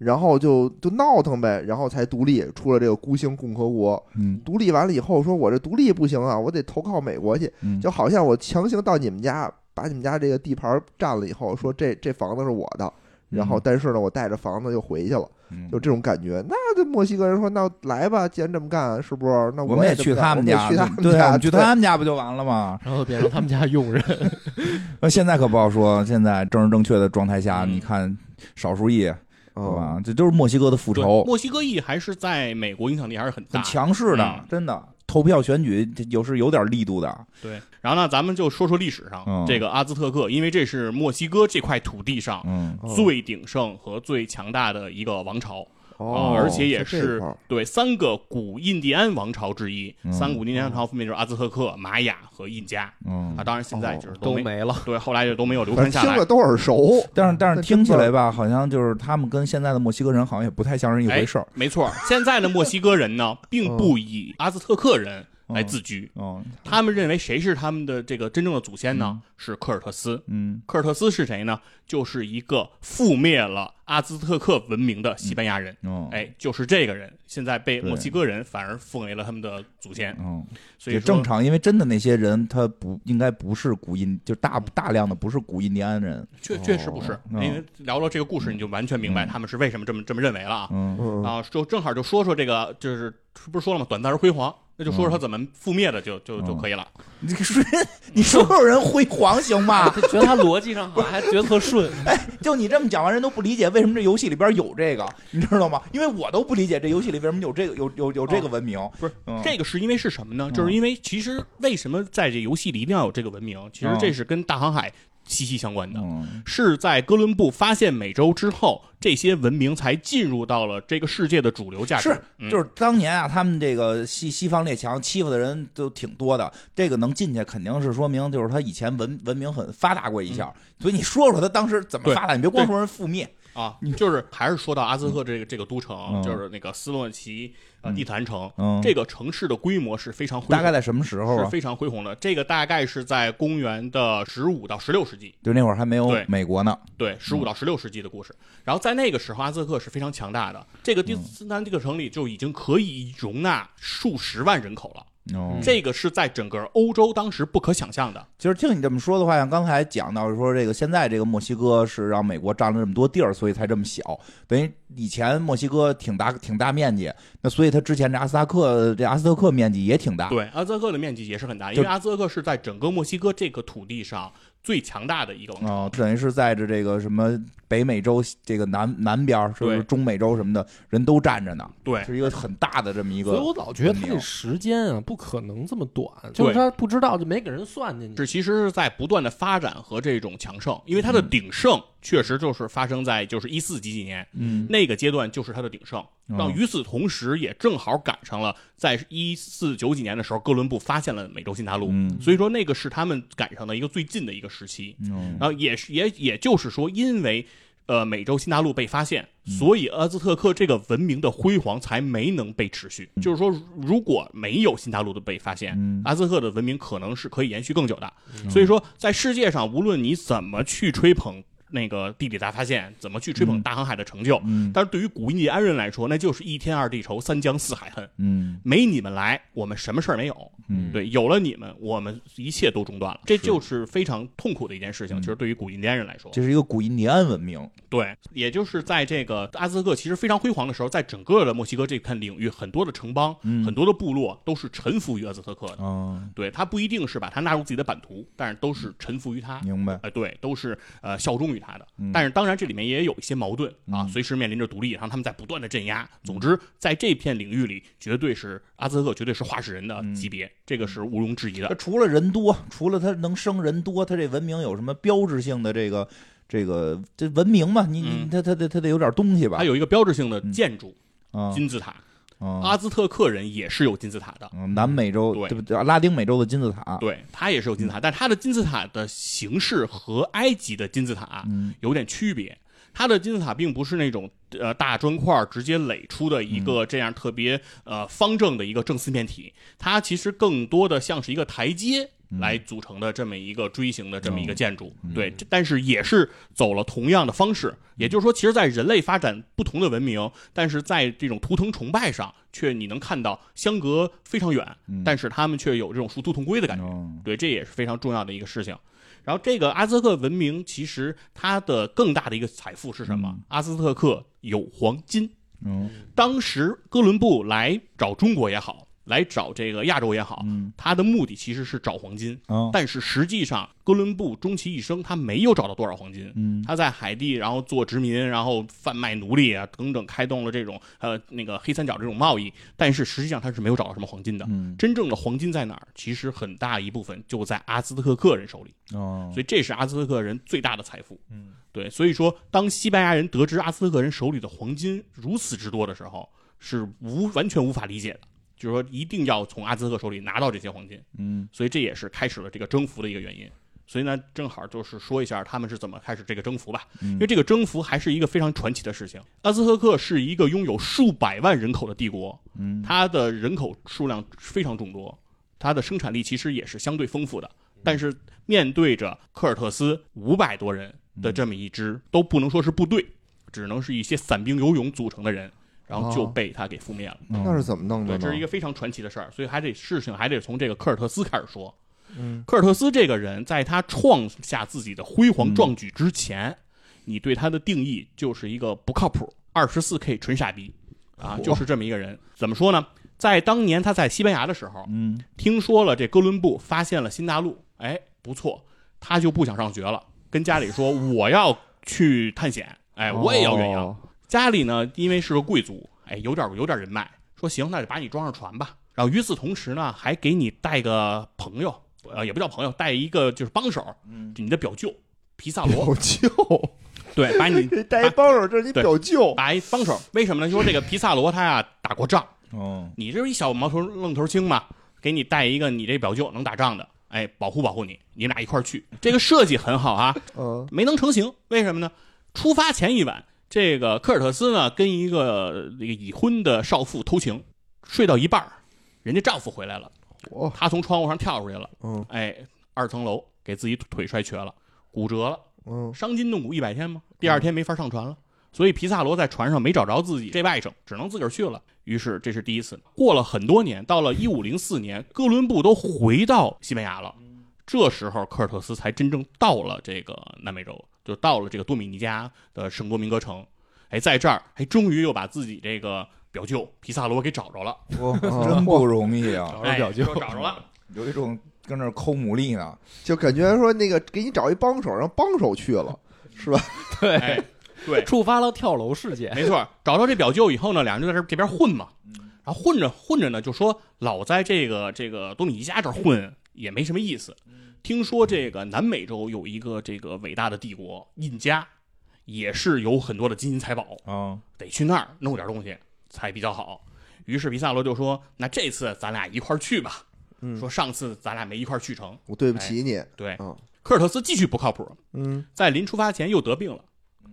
然后就就闹腾呗，然后才独立，出了这个孤星共和国。嗯独立完了以后，说我这独立不行啊，我得投靠美国去，嗯，就好像我强行到你们家，把你们家这个地盘占了以后，说这这房子是我的，然后但是呢，我带着房子又回去了。嗯就这种感觉。那这墨西哥人说：“那来吧，既然这么干，是不是？那我们也去他们家，去他们对，家，去他们家不就完了吗？然后变成他们家佣人。那现在可不好说，现在政治正确的状态下，嗯你看少数裔，嗯对吧？这都是墨西哥的复仇，墨西哥裔还是在美国影响力还是很大很。强势的嗯，真的。投票选举这有是有点力度的，对，然后呢，咱们就说说历史上、嗯这个阿兹特克，因为这是墨西哥这块土地上最鼎盛和最强大的一个王朝。哦，而且也是对三个古印第安王朝之一，嗯三古印第安王朝分别就是阿兹特克、玛雅和印加嗯啊。当然现在就是、都没了，对，后来就都没有流传下来听着。都耳熟。但是但是听起来吧，好像就是他们跟现在的墨西哥人好像也不太像是一回事儿。没错，现在的墨西哥人呢，并不以阿兹特克人来自居，哦，他们认为谁是他们的这个真正的祖先呢？是科尔特斯。嗯科尔特斯是谁呢？就是一个覆灭了阿兹特克文明的西班牙人。哦，哎，就是这个人，现在被墨西哥人反而奉为了他们的祖先，嗯，所以正。常，因为真的那些人他不应该不是古印，就大大量的不是古印第安人。确确实不是，哦因为聊了这个故事，你就完全明白嗯他们是为什么这么这么认为了啊。嗯嗯，啊，就正好就说说这个，就是不是说了吗？短暂而辉煌，那就说说他怎么覆灭的就就就可以了。你说 你说有人辉煌行吗？就 觉得他逻辑上好还觉得特顺。哎就你这么讲完，人都不理解为什么这游戏里边有这个，你知道吗？因为我都不理解这游戏里为什么有这个有有有这个文明。不是嗯这个是因为是什么呢？嗯就是因为其实为什么在这游戏里一定要有这个文明？其实嗯这是跟大航海息息相关的。嗯。是在哥伦布发现美洲之后，这些文明才进入到了这个世界的主流价值。是，嗯。就是当年啊，他们这个西西方列强欺负的人都挺多的，这个能进去肯定是说明就是他以前文文明很发达过一下，所以你说说他当时怎么发达，你别光说人覆灭，啊，就是还是说到阿兹特克这个这个都城，嗯。就是那个斯洛奇呃地坛城，嗯。这个城市的规模是非常大概在什么时候啊？是非常恢宏的。这个大概是在公元的十五到十六世纪，就那会儿还没有对。美国呢，对，十五到十六世纪的故事。然后在那个时候，阿兹特克是非常强大的，这个嗯。第斯坦这个城里就已经可以容纳数十万人口了。哦，这个是在整个欧洲当时不可想象的。其实听你这么说的话，像刚才讲到说这个现在这个墨西哥是让美国占了这么多地儿，所以才这么小。等于以前墨西哥挺大挺大面积，那所以它之前这阿斯特克这阿斯特克面积也挺大。对，阿兹特克的面积也是很大，因为阿兹特克是在整个墨西哥这个土地上最强大的一个王朝。哦，等于是在这这个什么北美洲这个南南边儿，是不是中美洲什么的人都站着呢？对，是一个很大的这么一个。所以我老觉得他这时间啊不可能这么短，就是他不知道就没给人算进去。这其实是在不断的发展和这种强盛，因为它的鼎盛确实就是发生在就是一四几几年嗯那个阶段，就是它的鼎盛。然后与此同时，也正好赶上了在一四九几年的时候，哥伦布发现了美洲新大陆，嗯所以说那个是他们赶上的一个最近的一个时期。嗯然后也是也也就是说，因为呃美洲新大陆被发现，嗯所以阿兹特克这个文明的辉煌才没能被持续。就是说，如果没有新大陆的被发现，嗯阿兹特克的文明可能是可以延续更久的。所以说，在世界上，无论你怎么去吹捧。那个地理大发现怎么去吹捧大航海的成就？嗯但是对于古印第安人来说，那就是一天二地仇，三江四海恨。嗯没你们来，我们什么事儿没有。嗯，对，有了你们，我们一切都中断了，这就是非常痛苦的一件事情。嗯其实对于古印第安人来说，这是一个古印第安文明。对，也就是在这个阿兹特克其实非常辉煌的时候，在整个的墨西哥这片领域，很多的城邦、嗯很多的部落都是臣服于阿兹特克的。哦，对，他不一定是把他纳入自己的版图，但是都是臣服于他。明白。哎，对，都是呃效忠于他的。嗯但是当然这里面也有一些矛盾啊，嗯随时面临着独立，然后他们在不断的镇压。总之，在这片领域里，绝对是阿兹特克绝对是话事人的级别，这个是毋庸置疑的。除了人多，除了他能生人多，他这文明有什么标志性的这个这个这文明嘛？你你嗯它它得他得有点东西吧？他有一个标志性的建筑啊金字塔，啊阿兹特克人也是有金字塔的。嗯南美洲对对不对？拉丁美洲的金字塔。对，它也是有金字塔，但它的金字塔的形式和埃及的金字塔嗯有点区别。它的金字塔并不是那种呃大砖块直接垒出的一个这样特别呃方正的一个正四面体，它其实更多的像是一个台阶来组成的这么一个锥形的这么一个建筑。对，这但是也是走了同样的方式，也就是说，其实，在人类发展不同的文明，但是在这种图腾崇拜上，却你能看到相隔非常远，但是他们却有这种殊途同归的感觉。哦对，这也是非常重要的一个事情。然后，这个阿兹特克文明其实它的更大的一个财富是什么？阿兹特克有黄金。嗯当时哥伦布来找中国也好，来找这个亚洲也好，嗯他的目的其实是找黄金。啊但是实际上，哥伦布终其一生，他没有找到多少黄金。嗯他在海地，然后做殖民，然后贩卖奴隶啊等等，开动了这种呃那个黑三角这种贸易。但是实际上他是没有找到什么黄金的。嗯真正的黄金在哪儿？其实很大一部分就在阿兹特克人手里。哦所以这是阿兹特克人最大的财富。嗯，对，所以说当西班牙人得知阿兹特克人手里的黄金如此之多的时候，是无完全无法理解的，就是说一定要从阿兹特克手里拿到这些黄金。嗯所以这也是开始了这个征服的一个原因。所以呢，正好就是说一下他们是怎么开始这个征服吧。嗯因为这个征服还是一个非常传奇的事情。阿兹特克是一个拥有数百万人口的帝国，嗯它的人口数量非常众多，它的生产力其实也是相对丰富的。但是面对着科尔特斯五百多人的这么一支，都不能说是部队，只能是一些散兵游勇组成的人，然后就哦被他给覆灭了。那是怎么弄的对，这是一个非常传奇的事儿，所以还得事情还得从这个科尔特斯开始说。嗯，科尔特斯这个人，在他创下自己的辉煌壮举之前，你对他的定义就是一个不靠谱、二十四 K 纯傻逼啊，就是这么一个人。怎么说呢？在当年他在西班牙的时候，嗯听说了这哥伦布发现了新大陆，哎，不错，他就不想上学了，跟家里说我要去探险，哎，我也要远洋。哦家里呢，因为是个贵族，哎，有点有点人脉，说行，那就把你装上船吧。然后与此同时呢，还给你带个朋友，呃，也不叫朋友，带一个就是帮手，嗯。就你的表舅皮萨罗，表舅，对，把你 这带一帮手，这是你表舅，把一帮手，为什么呢？说这个皮萨罗他呀打过仗，哦，你这一小毛头愣头青嘛，给你带一个你这表舅能打仗的，哎，保护保护你，你们俩一块儿去。这个设计很好啊，嗯。没能成型，为什么呢？出发前一晚，这个科尔特斯呢跟一个这个已婚的少妇偷情，睡到一半儿人家丈夫回来了，他从窗户上跳出去了，嗯哎，二层楼给自己腿摔瘸了，骨折了，嗯伤筋动骨一百天吗？第二天没法上船了。所以皮萨罗在船上没找着自己这外甥，只能自个儿去了。于是这是第一次。过了很多年，到了一五零四年，哥伦布都回到西班牙了。这时候科尔特斯才真正到了这个南美洲，就到了这个多米尼加的圣多明戈城。哎，在这儿，还终于又把自己这个表舅皮萨罗给找着了。哦，真不容易啊，找着表舅哎找着了。有一种跟那儿抠牡蛎呢。就感觉说那个给你找一帮手，让帮手去了，是吧？对，哎，对，触发了跳楼事件。没错，找到这表舅以后呢，俩人就在这这边混嘛，然后混着混着呢，就说老在这个这个多米尼加这儿混也没什么意思。听说这个南美洲有一个这个伟大的帝国印加，也是有很多的金银财宝，啊，得去那儿弄点东西才比较好。于是皮萨罗就说：“那这次咱俩一块儿去吧。”嗯。说上次咱俩没一块儿去成。我对不起你，对，嗯。科尔特斯继续不靠谱，嗯，在临出发前又得病了，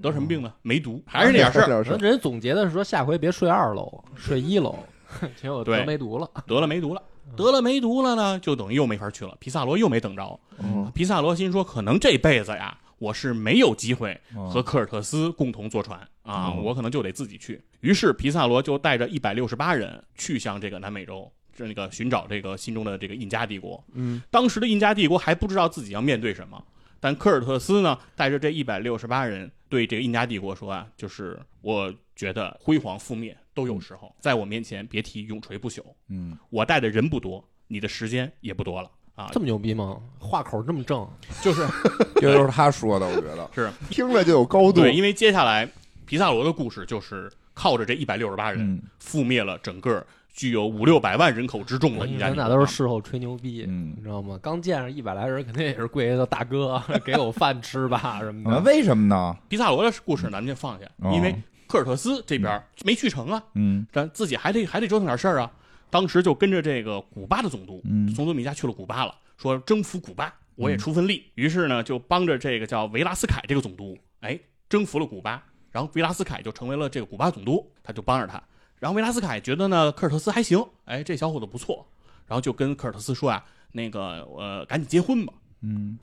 得什么病呢？梅毒，还是那点事儿。人总结的是说下回别睡二楼，睡一楼，结果对。得梅毒了。得了梅毒了，得了梅毒了呢，就等于又没法去了。皮萨罗又没等着，嗯皮萨罗心说，可能这辈子呀，我是没有机会哦和科尔特斯共同坐船啊，哦我可能就得自己去。于是皮萨罗就带着一百六十八人去向这个南美洲。这个寻找这个心中的这个印加帝国，嗯，当时的印加帝国还不知道自己要面对什么，但科尔特斯呢，带着这一百六十八人对这个印加帝国说啊，就是我觉得辉煌覆灭都有时候，在我面前别提永垂不朽，嗯，我带的人不多，你的时间也不多了啊这，么牛逼吗？话口这么正，就是 这都是他说的，我觉得。是听着就有高度，对，因为接下来皮萨罗的故事就是靠着这一百六十八人嗯覆灭了整个具有五六百万人口之众的印加帝国，咱俩都是事后吹牛逼，嗯你知道吗？刚见着一百来人，肯定也是跪下的大哥，给我饭吃吧什么的。啊为什么呢？皮萨罗的故事咱们就放下，哦因为科尔特斯这边没去成啊，嗯咱自己还得还得折腾点事儿啊。当时就跟着这个古巴的总督，嗯从多米加去了古巴了，说征服古巴，我也出份力。于是呢，就帮着这个叫维拉斯凯这个总督，哎，征服了古巴。然后维拉斯凯就成为了这个古巴总督，他就帮着他。然后维拉斯凯觉得呢，科尔特斯还行，哎，这小伙子不错，然后就跟科尔特斯说啊，那个呃，赶紧结婚吧。嗯，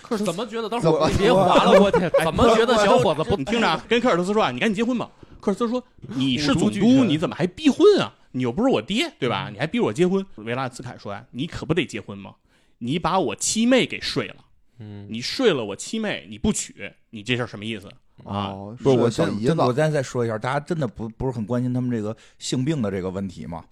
可是怎么觉得？别划了，我天！怎么觉得小伙子不你听着啊，跟科尔特斯说啊，你赶紧结婚吧。科尔特斯说：“你是总督，你怎么还逼婚啊？你又不是我爹，对吧？你还逼我结婚？”维拉斯凯说啊：“你可不得结婚吗？你把我七妹给睡了，嗯，你睡了我七妹，你不娶，你这事儿什么意思啊？哦，不是我小姨真真的，我子，再再说一下，大家真的不不是很关心他们这个性病的这个问题吗？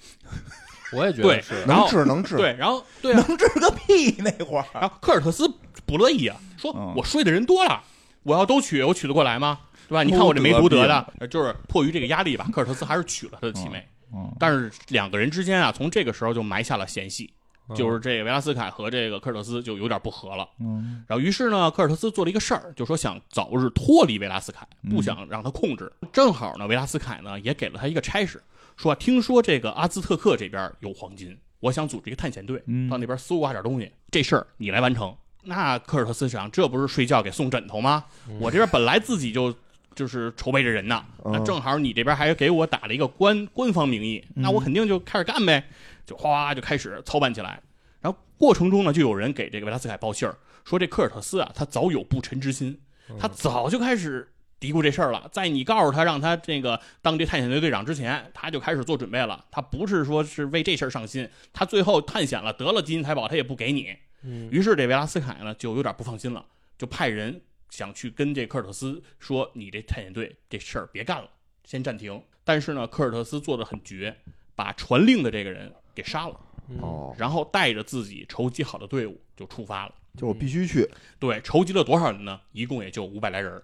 我也觉得能治能治，对，然后对啊，能治个屁那会儿。然后科尔特斯不乐意啊，说嗯我睡的人多了，我要都娶，我娶得过来吗？对吧？你看我这没读德的，呃就是迫于这个压力吧，科尔特斯还是娶了他的七妹。嗯但是两个人之间啊，从这个时候就埋下了嫌隙，嗯就是这个维拉斯凯和这个科尔特斯就有点不和了。嗯然后于是呢，科尔特斯做了一个事儿，就说想早日脱离维拉斯凯，嗯不想让他控制。正好呢，维拉斯凯呢也给了他一个差事，说、啊、听说这个阿兹特克这边有黄金，我想组织一个探险队，嗯到那边搜刮点东西，这事儿你来完成。那科尔特斯想，这不是睡觉给送枕头吗？我这边本来自己就就是筹备着人呢，嗯那正好你这边还给我打了一个官官方名义，那我肯定就开始干呗，就哗就开始操办起来。然后过程中呢，就有人给这个维拉斯凯报信儿，说这科尔特斯啊，他早有不臣之心，他早就开始嘀咕这事儿了。在你告诉他让他这个当这探险队队长之前，他就开始做准备了。他不是说是为这事儿上心，他最后探险了得了金银财宝，他也不给你。嗯于是这维拉斯凯呢就有点不放心了，就派人想去跟这科尔特斯说：“你这探险队这事儿别干了，先暂停。”但是呢，科尔特斯做的很绝，把传令的这个人给杀了，哦，然后带着自己筹集好的队伍就出发了。就我必须去，对，筹集了多少人呢？一共也就五百来人儿，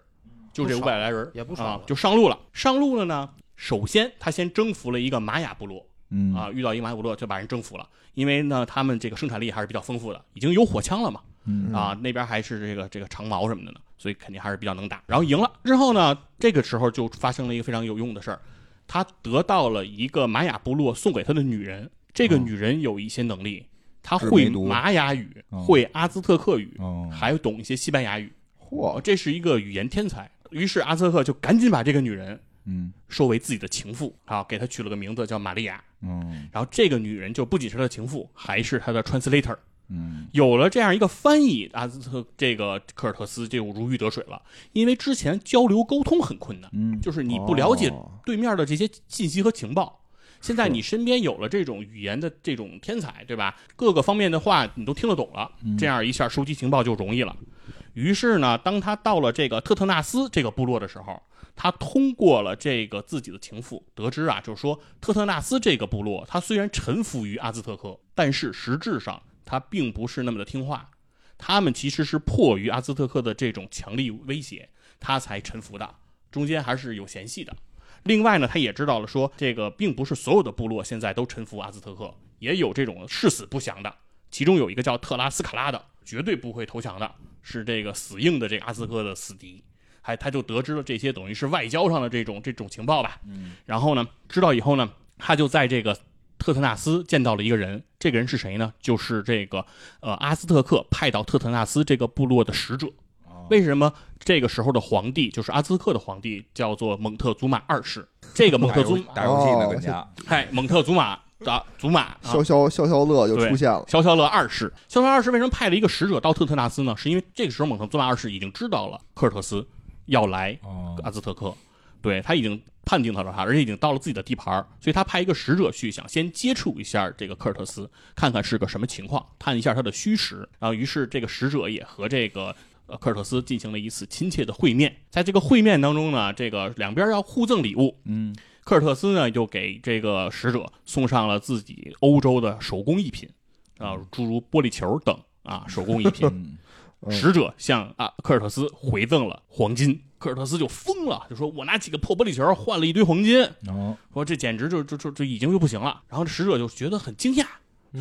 就这五百来人儿也不少，啊就上路了。上路了呢，首先他先征服了一个玛雅部落嗯啊，遇到一个玛雅部落就把人征服了，因为呢他们这个生产力还是比较丰富的，已经有火枪了嘛。嗯啊，那边还是这个这个长矛什么的呢，所以肯定还是比较能打。然后赢了之后呢，这个时候就发生了一个非常有用的事儿，他得到了一个玛雅部落送给他的女人，这个哦女人有一些能力，她会玛雅语，哦会阿兹特克语，哦，还懂一些西班牙语，嚯，这是一个语言天才。于是阿兹特克就赶紧把这个女人嗯收为自己的情妇啊，给她取了个名字叫玛利亚。嗯然后这个女人就不仅是他的情妇，还是他的 translator。嗯有了这样一个翻译，阿兹特这个科尔特斯就如鱼得水了。因为之前交流沟通很困难，嗯就是你不了解哦对面的这些信息和情报。现在你身边有了这种语言的这种天才，对吧？各个方面的话你都听得懂了，这样一下收集情报就容易了。于是呢，当他到了这个特特纳斯这个部落的时候，他通过了这个自己的情妇，得知啊，就是说特特纳斯这个部落，他虽然臣服于阿兹特克，但是实质上他并不是那么的听话。他们其实是迫于阿兹特克的这种强力威胁，他才臣服的，中间还是有嫌隙的。另外呢，他也知道了说，这个并不是所有的部落现在都臣服阿兹特克，也有这种誓死不降的。其中有一个叫特拉斯卡拉的，绝对不会投降的，是这个死硬的这个阿兹特克的死敌。还他就得知了这些等于是外交上的这种这种情报吧。嗯然后呢，知道以后呢，他就在这个特特纳斯见到了一个人，这个人是谁呢？就是这个呃阿斯特克派到特特纳斯这个部落的使者。哦为什么这个时候的皇帝就是阿兹克的皇帝叫做蒙特祖玛二世？这个蒙特祖，打游戏呢，哦跟家嗨，蒙特祖马的祖玛啊，消消消消乐就出现了，消消乐二世，消消乐二世为什么派了一个使者到特特纳斯呢？是因为这个时候蒙特祖玛二世已经知道了科尔特斯要来哦。阿兹特克，对他已经判定到了他，而且已经到了自己的地盘儿，所以他派一个使者去，想先接触一下这个科尔特斯，看看是个什么情况，探一下他的虚实。然后，于是这个使者也和这个呃科尔特斯进行了一次亲切的会面。在这个会面当中呢，这个两边要互赠礼物，嗯科尔特斯呢就给这个使者送上了自己欧洲的手工艺品，啊，诸如玻璃球等啊手工艺品。嗯嗯使者向啊科尔特斯回赠了黄金，科尔特斯就疯了，就说我拿几个破玻璃球换了一堆黄金，哦说这简直就就就就已经就不行了。然后使者就觉得很惊讶，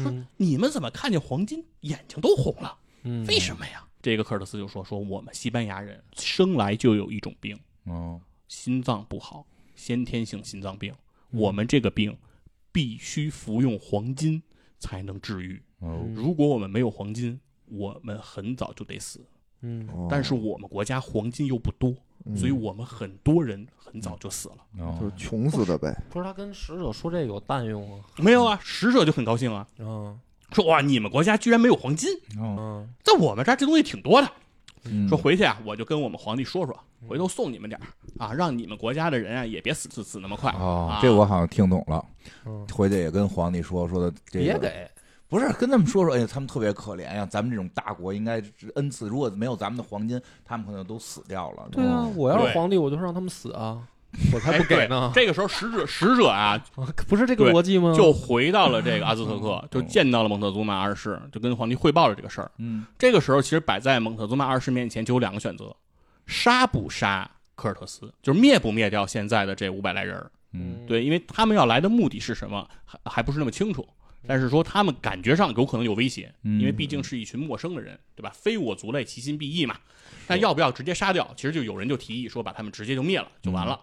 说嗯你们怎么看见黄金眼睛都红了？嗯为什么呀？这个科尔特斯就说说我们西班牙人生来就有一种病，哦心脏不好，先天性心脏病，我们这个病必须服用黄金才能治愈。哦。如果我们没有黄金，我们很早就得死。嗯。哦但是我们国家黄金又不多，嗯所以我们很多人很早就死了。就哦。是穷死的呗，不是他跟使者说这个有蛋用啊？没有啊，使者就很高兴啊，嗯。说哇，你们国家居然没有黄金，哦。嗯。在我们这儿这东西挺多的。嗯说回去啊，我就跟我们皇帝说说，回头送你们点儿啊，让你们国家的人啊也别死死死那么快。这我好像听懂了，嗯，回去也跟皇帝说说的这个别给，不是跟他们说说，哎呀，他们特别可怜呀，咱们这种大国应该恩赐，如果没有咱们的黄金，他们可能都死掉了。对啊，我要是皇帝，我就让他们死啊，我才哎不给呢。对这个时候使者使者啊不是这个逻辑吗？就回到了这个阿兹特克，就见到了蒙特祖玛二世，就跟皇帝汇报了这个事儿。嗯这个时候，其实摆在蒙特祖玛二世面前就有两个选择：杀不杀科尔特斯，就是灭不灭掉现在的这五百来人儿。嗯对，因为他们要来的目的是什么，还还不是那么清楚。但是说他们感觉上有可能有威胁，嗯因为毕竟是一群陌生的人，对吧？非我族类，其心必异嘛。但要不要直接杀掉？其实就有人就提议说，把他们直接就灭了就完了。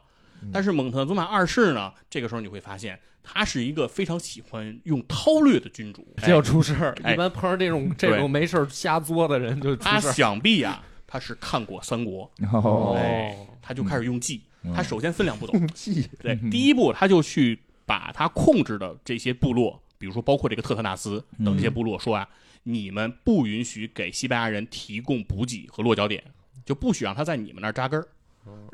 但是蒙特祖玛二世呢，这个时候你会发现，他是一个非常喜欢用韬略的君主。这要出事儿，哎。一般碰上这种这种没事儿瞎作的人就出他事儿。想必啊，他是看过三国，哦。哎，他就开始用计。嗯。他首先分两步走，用 计。对，第一步他就去把他控制的这些部落，比如说包括这个特特纳斯等这些部落说啊，你们不允许给西班牙人提供补给和落脚点，就不许让他在你们那儿扎根儿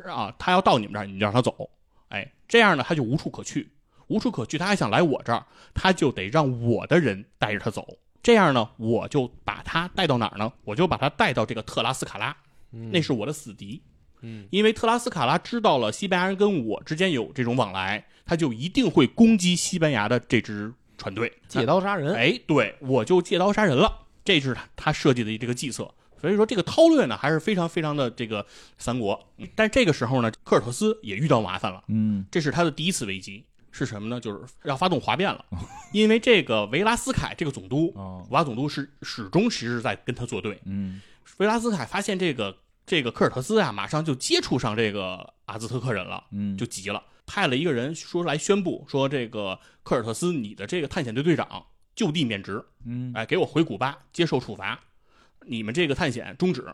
啊，他要到你们这儿，你就让他走，哎，这样呢他就无处可去，无处可去，他还想来我这儿，他就得让我的人带着他走。这样呢，我就把他带到哪儿呢？我就把他带到这个特拉斯卡拉，那是我的死敌。嗯，因为特拉斯卡拉知道了西班牙人跟我之间有这种往来，他就一定会攻击西班牙的这支船队，借刀杀人。哎，对我就借刀杀人了，这是他他设计的这个计策。所以说这个韬略呢还是非常非常的这个三国，但这个时候呢，科尔特斯也遇到麻烦了，嗯这是他的第一次危机。是什么呢？就是要发动哗变了，因为这个维拉斯凯这个总督，哦古巴总督是始终其实是在跟他作对。嗯维拉斯凯发现这个这个科尔特斯啊，马上就接触上这个阿兹特克人了，嗯就急了，派了一个人说来宣布说，这个科尔特斯，你的这个探险队队长就地免职，嗯哎，给我回古巴接受处罚，你们这个探险终止，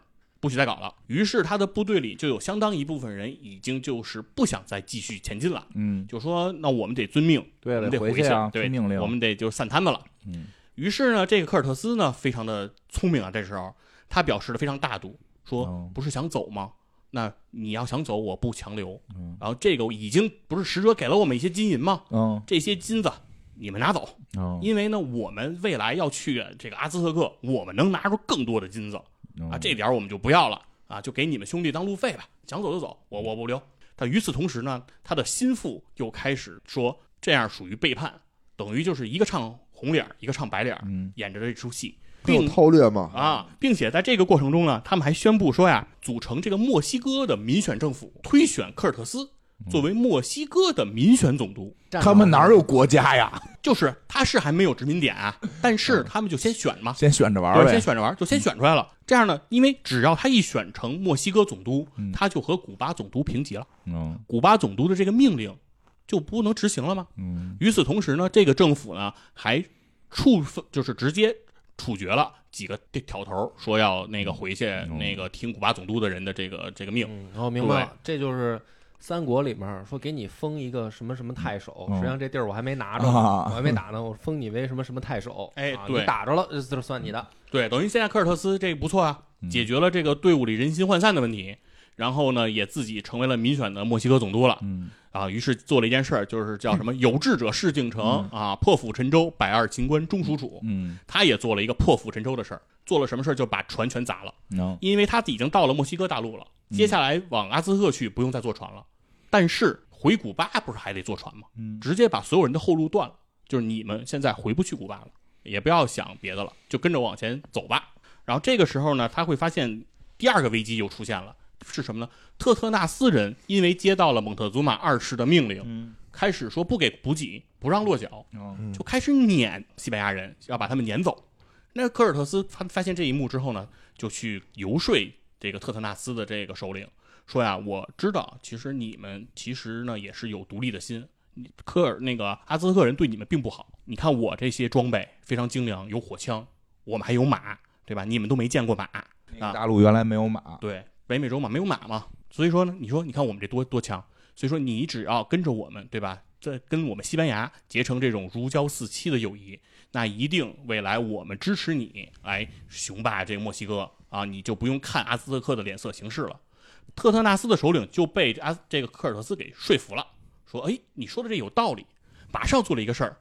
不许再搞了。于是他的部队里就有相当一部分人已经就是不想再继续前进了，嗯，就说那我们得遵命，对了，我们得去回啊，对听命令，我们得就散摊子了。嗯于是呢，这个科尔特斯呢非常的聪明啊，这时候他表示的非常大度，说哦不是想走吗？那你要想走，我不强留。嗯然后这个已经不是使者给了我们一些金银吗？嗯这些金子你们拿走，嗯因为呢，我们未来要去这个阿兹特克，我们能拿出更多的金子嗯啊，这点儿我们就不要了啊，就给你们兄弟当路费吧，想走就走，我我不留。但与此同时呢，他的心腹又开始说，这样属于背叛，等于就是一个唱红脸儿，一个唱白脸演着这出戏，并韬略嘛？啊，并且在这个过程中呢，他们还宣布说呀，组成这个墨西哥的民选政府，推选科尔特斯作为墨西哥的民选总督。他们哪有国家呀？就是他是还没有殖民点啊，但是他们就先选嘛，先选着玩先。选着玩，就先选出来了。这样呢，因为只要他一选成墨西哥总督，他就和古巴总督平级了，嗯古巴总督的这个命令就不能执行了吗？嗯与此同时呢，这个政府呢还处分，就是直接处决了几个挑头，说要那个回去嗯那个听古巴总督的人的这个这个命。嗯，我明白了，这就是三国里面说给你封一个什么什么太守，嗯。实际上这地儿我还没拿着我还没打呢，我封你为什么什么太守，啊哎对。你打着了，这就算你的。对，等于现在科尔特斯这个不错啊，嗯。解决了这个队伍里人心涣散的问题，然后呢，也自己成为了民选的墨西哥总督了。嗯。啊，于是做了一件事儿，就是叫什么“有志者事竟成”啊，破釜沉舟，百二秦关终属楚。嗯。他也做了一个破釜沉舟的事儿，做了什么事儿？就把船全砸了，能因为他已经到了墨西哥大陆了，接下来往阿兹特克去不用再坐船了，但是回古巴不是还得坐船吗？嗯直接把所有人的后路断了，就是你们现在回不去古巴了，也不要想别的了，就跟着往前走吧。然后这个时候呢，他会发现第二个危机又出现了，是什么呢？特特纳斯人因为接到了蒙特祖玛二世的命令，嗯开始说不给补给，不让落脚，嗯就开始撵西班牙人，要把他们撵走。那科尔特斯发发现这一幕之后呢，就去游说这个特特纳斯的这个首领，说呀，我知道，其实你们其实呢也是有独立的心。科尔那个阿兹特克人对你们并不好，你看我这些装备非常精良，有火枪，我们还有马，对吧？你们都没见过马，啊大陆原来没有马，对，北美洲嘛没有马嘛，所以说呢，你说你看我们这多多强，所以说你只要跟着我们，对吧？在跟我们西班牙结成这种如胶似漆的友谊，那一定未来我们支持你来雄霸这个墨西哥啊，你就不用看阿兹特克的脸色行事了。特特纳斯的首领就被阿这个科尔特斯给说服了，说：“哎，你说的这有道理。”马上做了一个事儿，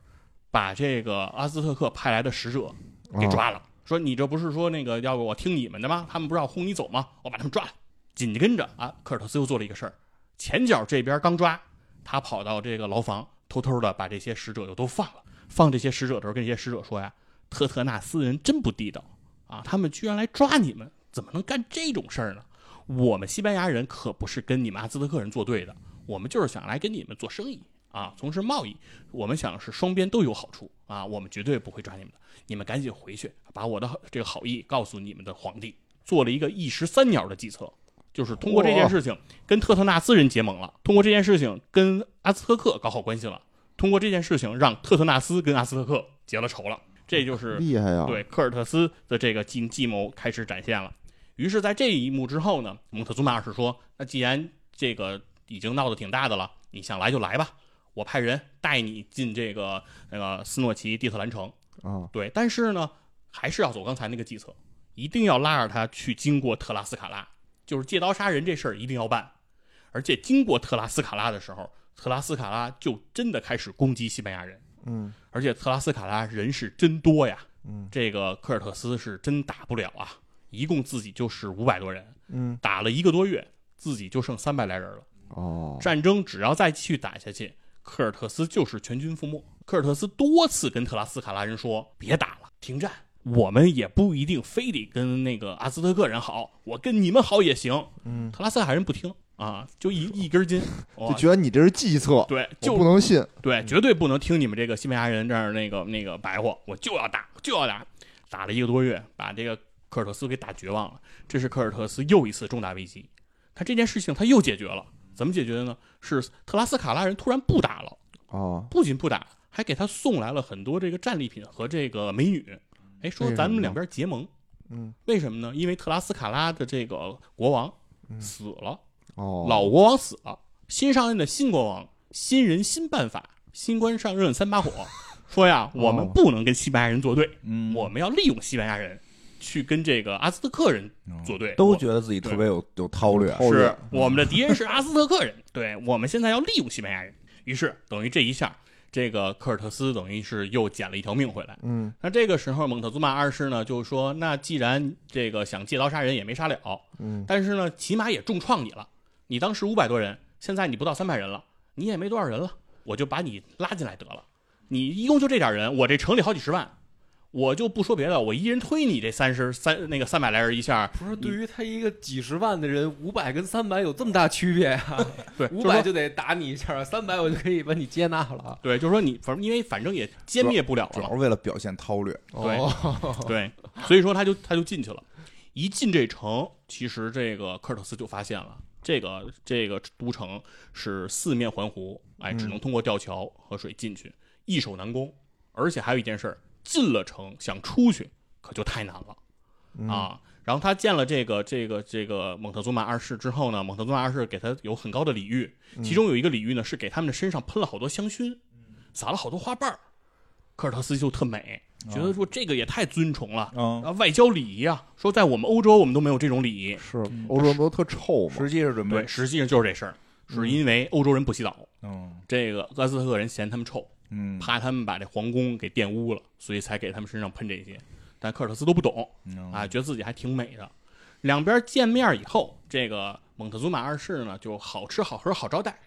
把这个阿兹特克派来的使者给抓了，说：“你这不是说那个要我听你们的吗？他们不是要轰你走吗？我把他们抓了。”紧跟着啊，科尔特斯又做了一个事儿，前脚这边刚抓，他跑到这个牢房，偷偷的把这些使者又都放了。放这些使者的时候，跟这些使者说呀：“特特纳斯人真不地道啊！他们居然来抓你们，怎么能干这种事儿呢？我们西班牙人可不是跟你们阿兹特克人作对的，我们就是想来跟你们做生意啊，从事贸易。我们想是双边都有好处啊，我们绝对不会抓你们的。你们赶紧回去，把我的这个好意告诉你们的皇帝。”做了一个一石三鸟的计策，就是通过这件事情跟特特纳斯人结盟了，通过这件事情跟阿兹特克搞好关系了，通过这件事情让特特纳斯跟阿兹特克结了仇了。这就是厉害呀！对科尔特斯的这个计计谋开始展现了。于是，在这一幕之后呢，蒙特祖马二世说：“那既然这个已经闹得挺大的了，你想来就来吧，我派人带你进这个那个斯诺奇蒂特兰城。啊，对，但是呢，还是要走刚才那个计策，一定要拉着他去经过特拉斯卡拉，就是借刀杀人这事儿一定要办。而且经过特拉斯卡拉的时候，特拉斯卡拉就真的开始攻击西班牙人。嗯而且特拉斯卡拉人是真多呀，嗯这个科尔特斯是真打不了啊，一共自己就是五百多人，嗯，打了一个多月，自己就剩三百来人了。哦，战争只要再继续打下去，科尔特斯就是全军覆没。科尔特斯多次跟特拉斯卡拉人说：“别打了，停战。我们也不一定非得跟那个阿兹特克人好，我跟你们好也行。”嗯，特拉斯卡人不听，啊，就一 一根筋，就觉得你这是计策，对，就不能信。对，绝对不能听你们这个西班牙人这儿那个那个白话，我就要打，就要打，打了一个多月，把这个科尔特斯给打绝望了。这是科尔特斯又一次重大危机，他这件事情他又解决了，怎么解决的呢？是特拉斯卡拉人突然不打了，哦，不仅不打，还给他送来了很多这个战利品和这个美女，哎，说咱们两边结盟。嗯，为什么呢？因为特拉斯卡拉的这个国王死了，哦，老国王死了，新上任的新国王，新人新办法，新官上任三把火，说呀，我们哦不能跟西班牙人作对，嗯，我们要利用西班牙人去跟这个阿兹特克人作对，都觉得自己特别有有韬略，是我们的敌人是阿兹特克人，对我们现在要利用西班牙人。于是等于这一下，这个科尔特斯等于是又捡了一条命回来。嗯那这个时候，蒙特祖马二世呢就说：“那既然这个想借刀杀人也没杀了，嗯，但是呢，起码也重创你了。你当时五百多人，现在你不到三百人了，你也没多少人了，我就把你拉进来得了。你一共就这点人，我这城里好几十万，我就不说别的，我一人推你这三十三那个三百来人一下，不是，对于他一个几十万的人，五百跟三百有这么大区别呀、对，五百就得打你一下，三百我就可以把你接纳了。对，就是说你反正因为反正也歼灭不了了主要，是为了表现韬略。对哦，对，所以说他就他就进去了。一进这城，其实这个科尔特斯就发现了，这个这个都城是四面环湖，哎，只能通过吊桥和水进去，易守难攻。而且还有一件事儿，进了城想出去可就太难了、嗯啊。然后他见了这个这个这个蒙特祖玛二世之后呢，蒙特祖玛二世给他有很高的礼遇，其中有一个礼遇呢是给他们的身上喷了好多香薰，撒了好多花瓣儿。科尔特斯就特美，觉得说这个也太尊崇了。嗯，啊，外交礼仪啊，说在我们欧洲我们都没有这种礼仪。是欧洲都特臭吗？实际是准备对，，实际上就是这事儿，是因为欧洲人不洗澡，嗯这个阿兹特克人嫌他们臭，嗯怕他们把这皇宫给玷污了，所以才给他们身上喷这些。但科尔特斯都不懂嗯啊，觉得自己还挺美的。两边见面以后，这个蒙特祖玛二世呢就好吃好喝好招待，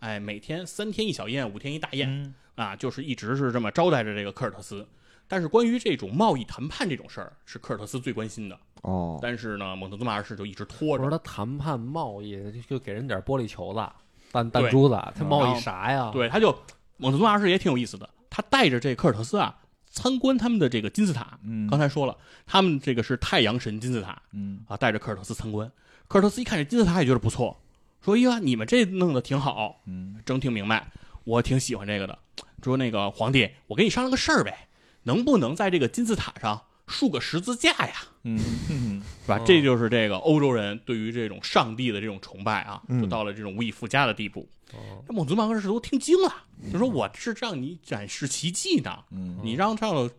哎，每天三天一小宴，五天一大宴，嗯啊，就是一直是这么招待着这个科尔特斯。但是关于这种贸易谈判这种事儿，是科尔特斯最关心的。哦，但是呢，蒙特祖玛二世就一直拖着。我说他谈判贸易就给人点玻璃球子、弹弹珠子，他贸易啥呀？对，他就蒙特祖马二世也挺有意思的，他带着这科尔特斯啊参观他们的这个金字塔。嗯刚才说了，他们这个是太阳神金字塔嗯啊，带着科尔特斯参观。科尔特斯一看这金字塔也觉得不错，说：“哎呀，你们这弄得挺好，嗯整挺明白，我挺喜欢这个的。”说那个皇帝，我跟你商量个事儿呗，能不能在这个金字塔上竖个十字架呀？嗯嗯是吧？哦这就是这个欧洲人对于这种上帝的这种崇拜啊，嗯就到了这种无以复加的地步。哦，那蒙祖马二世都听惊了，就说：“我是让你展示奇迹呢，嗯你让上了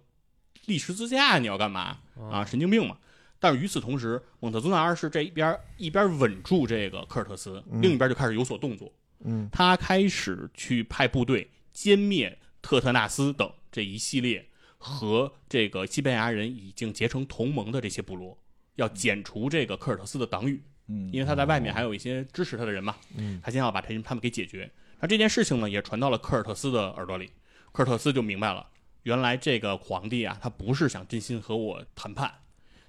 立十字架，你要干嘛啊？神经病嘛！”但是与此同时，蒙特祖纳二世这一边一边稳住这个科尔特斯，嗯另一边就开始有所动作。嗯他开始去派部队歼灭特特纳斯等这一系列和这个西班牙人已经结成同盟的这些部落，要剪除这个科尔特斯的党羽，嗯，因为他在外面还有一些支持他的人嘛。嗯他先要把这他们给解决。那这件事情呢，也传到了科尔特斯的耳朵里，科尔特斯就明白了，原来这个皇帝啊，他不是想真心和我谈判，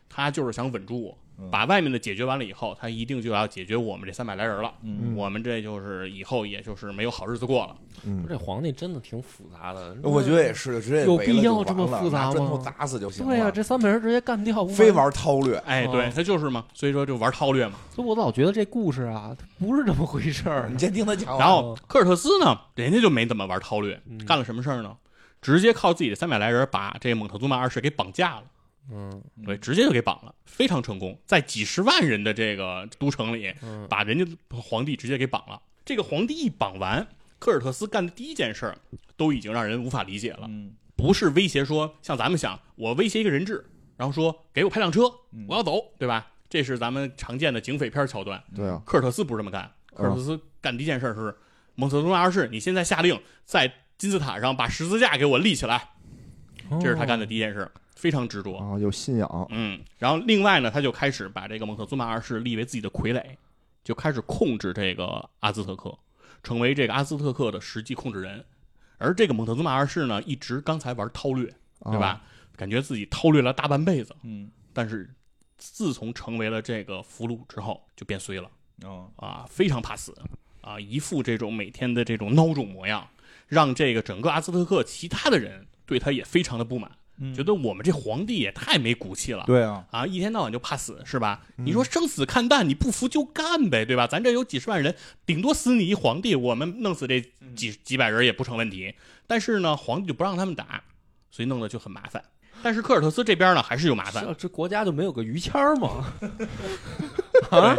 他就是想稳住我。把外面的解决完了以后，他一定就要解决我们这三百来人了。嗯我们这就是以后也就是没有好日子过了。嗯这皇帝真的挺复杂的。我觉得也是，直接有必要这么复杂拿砖头吗砸死就行了。对呀、这三百人直接干掉，非玩韬略，哎，哦对他就是嘛，所以说就玩韬略嘛。所以我老觉得这故事啊，它不是这么回事儿 你。先听他讲。然后科尔特斯呢，人家就没怎么玩韬略，嗯干了什么事儿呢？直接靠自己的三百来人把这蒙特祖马二世给绑架了。嗯对，直接就给绑了，非常成功，在几十万人的这个都城里，嗯把人家皇帝直接给绑了。这个皇帝一绑完，科尔特斯干的第一件事儿，都已经让人无法理解了。嗯不是威胁说，像咱们想，我威胁一个人质，然后说给我派辆车，我要走，对吧？这是咱们常见的警匪片桥段。对啊，科尔特斯不是这么干，科尔特斯干第一件事是，蒙特祖马二世，你现在下令在金字塔上把十字架给我立起来，这是他干的第一件事，非常执着。啊，有信仰，嗯，然后另外呢，他就开始把这个蒙特祖玛二世立为自己的傀儡，就开始控制这个阿兹特克，成为这个阿兹特克的实际控制人。而这个蒙特祖玛二世呢，一直刚才玩韬略，对吧？感觉自己韬略了大半辈子，嗯但是自从成为了这个俘虏之后，就变衰了。嗯啊，非常怕死啊，一副这种每天的这种孬种模样，让这个整个阿兹特克其他的人对他也非常的不满，嗯觉得我们这皇帝也太没骨气了。对啊，啊，一天到晚就怕死是吧？嗯你说生死看淡，你不服就干呗，对吧？咱这有几十万人，顶多死你一皇帝，我们弄死这嗯几几百人也不成问题。但是呢，皇帝就不让他们打，所以弄得就很麻烦。但是科尔特斯这边呢，还是有麻烦这。国家就没有个于谦儿吗？啊，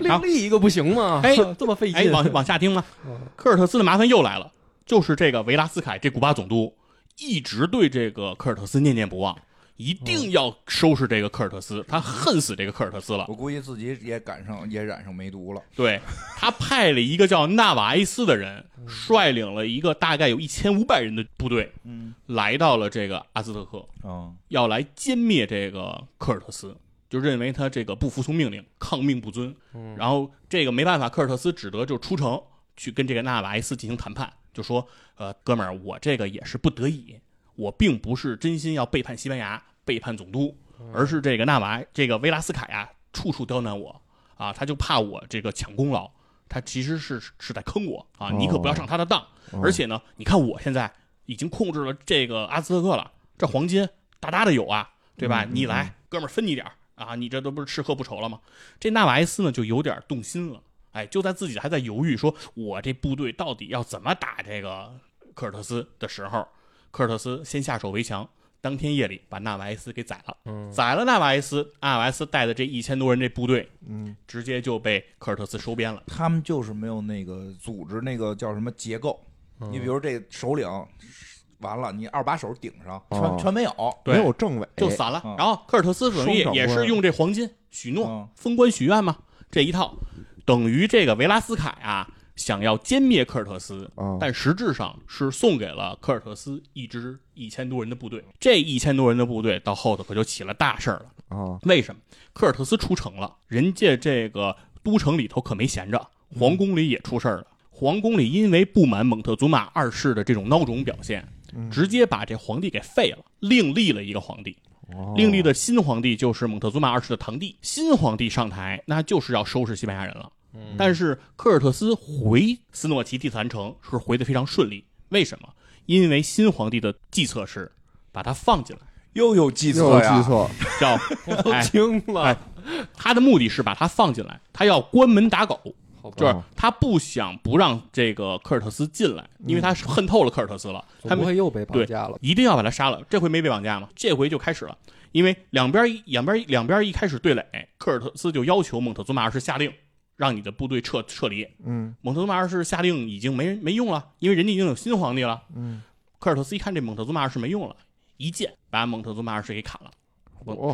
另立一个不行吗？哎 这么费哎，劲，往往下听吗？嗯科尔特斯的麻烦又来了，就是这个维拉斯凯这古巴总督一直对这个科尔特斯念念不忘，一定要收拾这个科尔特斯，他恨死这个科尔特斯了。我估计自己也赶上也染上梅毒了。对他派了一个叫纳瓦埃斯的人，率领了一个大概有一千五百人的部队，嗯来到了这个阿兹特克，啊要来歼灭这个科尔特斯，就认为他这个不服从命令，抗命不遵。嗯然后这个没办法，科尔特斯只得就出城去跟这个纳瓦埃斯进行谈判，就说：“呃，哥们儿，我这个也是不得已，我并不是真心要背叛西班牙、背叛总督，而是这个纳瓦这个维拉斯卡呀，处处刁难我啊，他就怕我这个抢功劳，他其实是是在坑我啊，你可不要上他的当。哦而且呢，你看我现在已经控制了这个阿兹特克了，这黄金大大的有啊，对吧？嗯你来，哥们儿分你点儿啊，你这都不是吃喝不愁了吗？这纳瓦埃斯呢就有点动心了，哎，就在自己还在犹豫，说我这部队到底要怎么打这个科尔特斯的时候，科尔特斯先下手为强，当天夜里把纳瓦埃斯给宰了，嗯宰了纳瓦埃斯，纳瓦埃斯带的这一千多人这部队，嗯，直接就被科尔特斯收编了。他们就是没有那个组织，那个叫什么结构。嗯你比如这首领，完了你二把手顶上，全哦全没有。没有政委，就散了。嗯然后科尔特斯也是用这黄金许诺、嗯封官许愿嘛，这一套等于这个维拉斯凯啊想要歼灭科尔特斯，啊，但实质上是送给了科尔特斯一支一千多人的部队。这一千多人的部队到后头可就起了大事儿了。啊，为什么？科尔特斯出城了，人家这个都城里头可没闲着，皇宫里也出事儿了。皇宫里因为不满蒙特祖玛二世的这种孬种表现，嗯直接把这皇帝给废了，另立了一个皇帝。哦。另立的新皇帝就是蒙特祖玛二世的堂弟。新皇帝上台，那就是要收拾西班牙人了。嗯。但是科尔特斯回斯诺奇蒂特兰城是回得非常顺利，为什么？因为新皇帝的计策是把他放进来，又有计策呀，计策，叫 惊了。哎，他的目的是把他放进来，他要关门打狗，就是他不想不让这个科尔特斯进来，因为他是恨透了科尔特斯了，他不们会又被绑架了？一定要把他杀了。这回没被绑架吗？这回就开始了，因为两边一两边两边一开始对垒，科尔特斯就要求蒙特祖马二世下令让你的部队撤撤离。嗯蒙特祖马二世下令已经没没用了，因为人家已经有新皇帝了。嗯，科尔特斯一看这蒙特祖马二世没用了，一剑把蒙特祖马二世给砍了，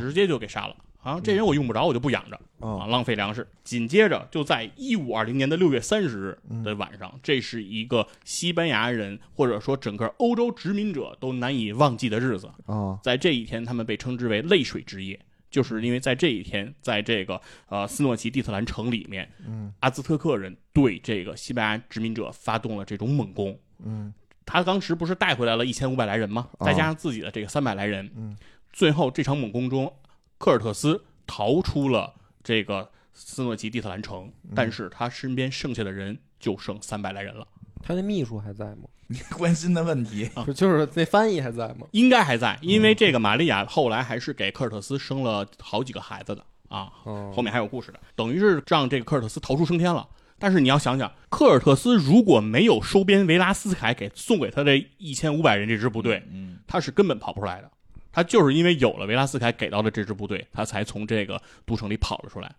直接就给杀了。啊，这人我用不着，我就不养着啊，啊，浪费粮食。紧接着就在一五二零年的六月三十日的晚上，这是一个西班牙人或者说整个欧洲殖民者都难以忘记的日子。啊，在这一天，他们被称之为“泪水之夜”，就是因为在这一天，在这个呃斯诺奇蒂特兰城里面，嗯阿兹特克人对这个西班牙殖民者发动了这种猛攻。嗯他当时不是带回来了一千五百来人吗？哦再加上自己的这个三百来人，嗯，最后这场猛攻中，科尔特斯逃出了这个斯诺奇蒂特兰城，嗯但是他身边剩下的人就剩三百来人了，他那秘书还在吗？你关心的问题。就是那翻译还在吗？应该还在，因为这个玛利亚后来还是给科尔特斯生了好几个孩子的啊，哦后面还有故事的，等于是让这个科尔特斯逃出升天了。但是你要想想，科尔特斯如果没有收编维拉斯凯给送给他这一千五百人这支部队，嗯他是根本跑不出来的。他就是因为有了维拉斯凯给到的这支部队，他才从这个都城里跑了出来。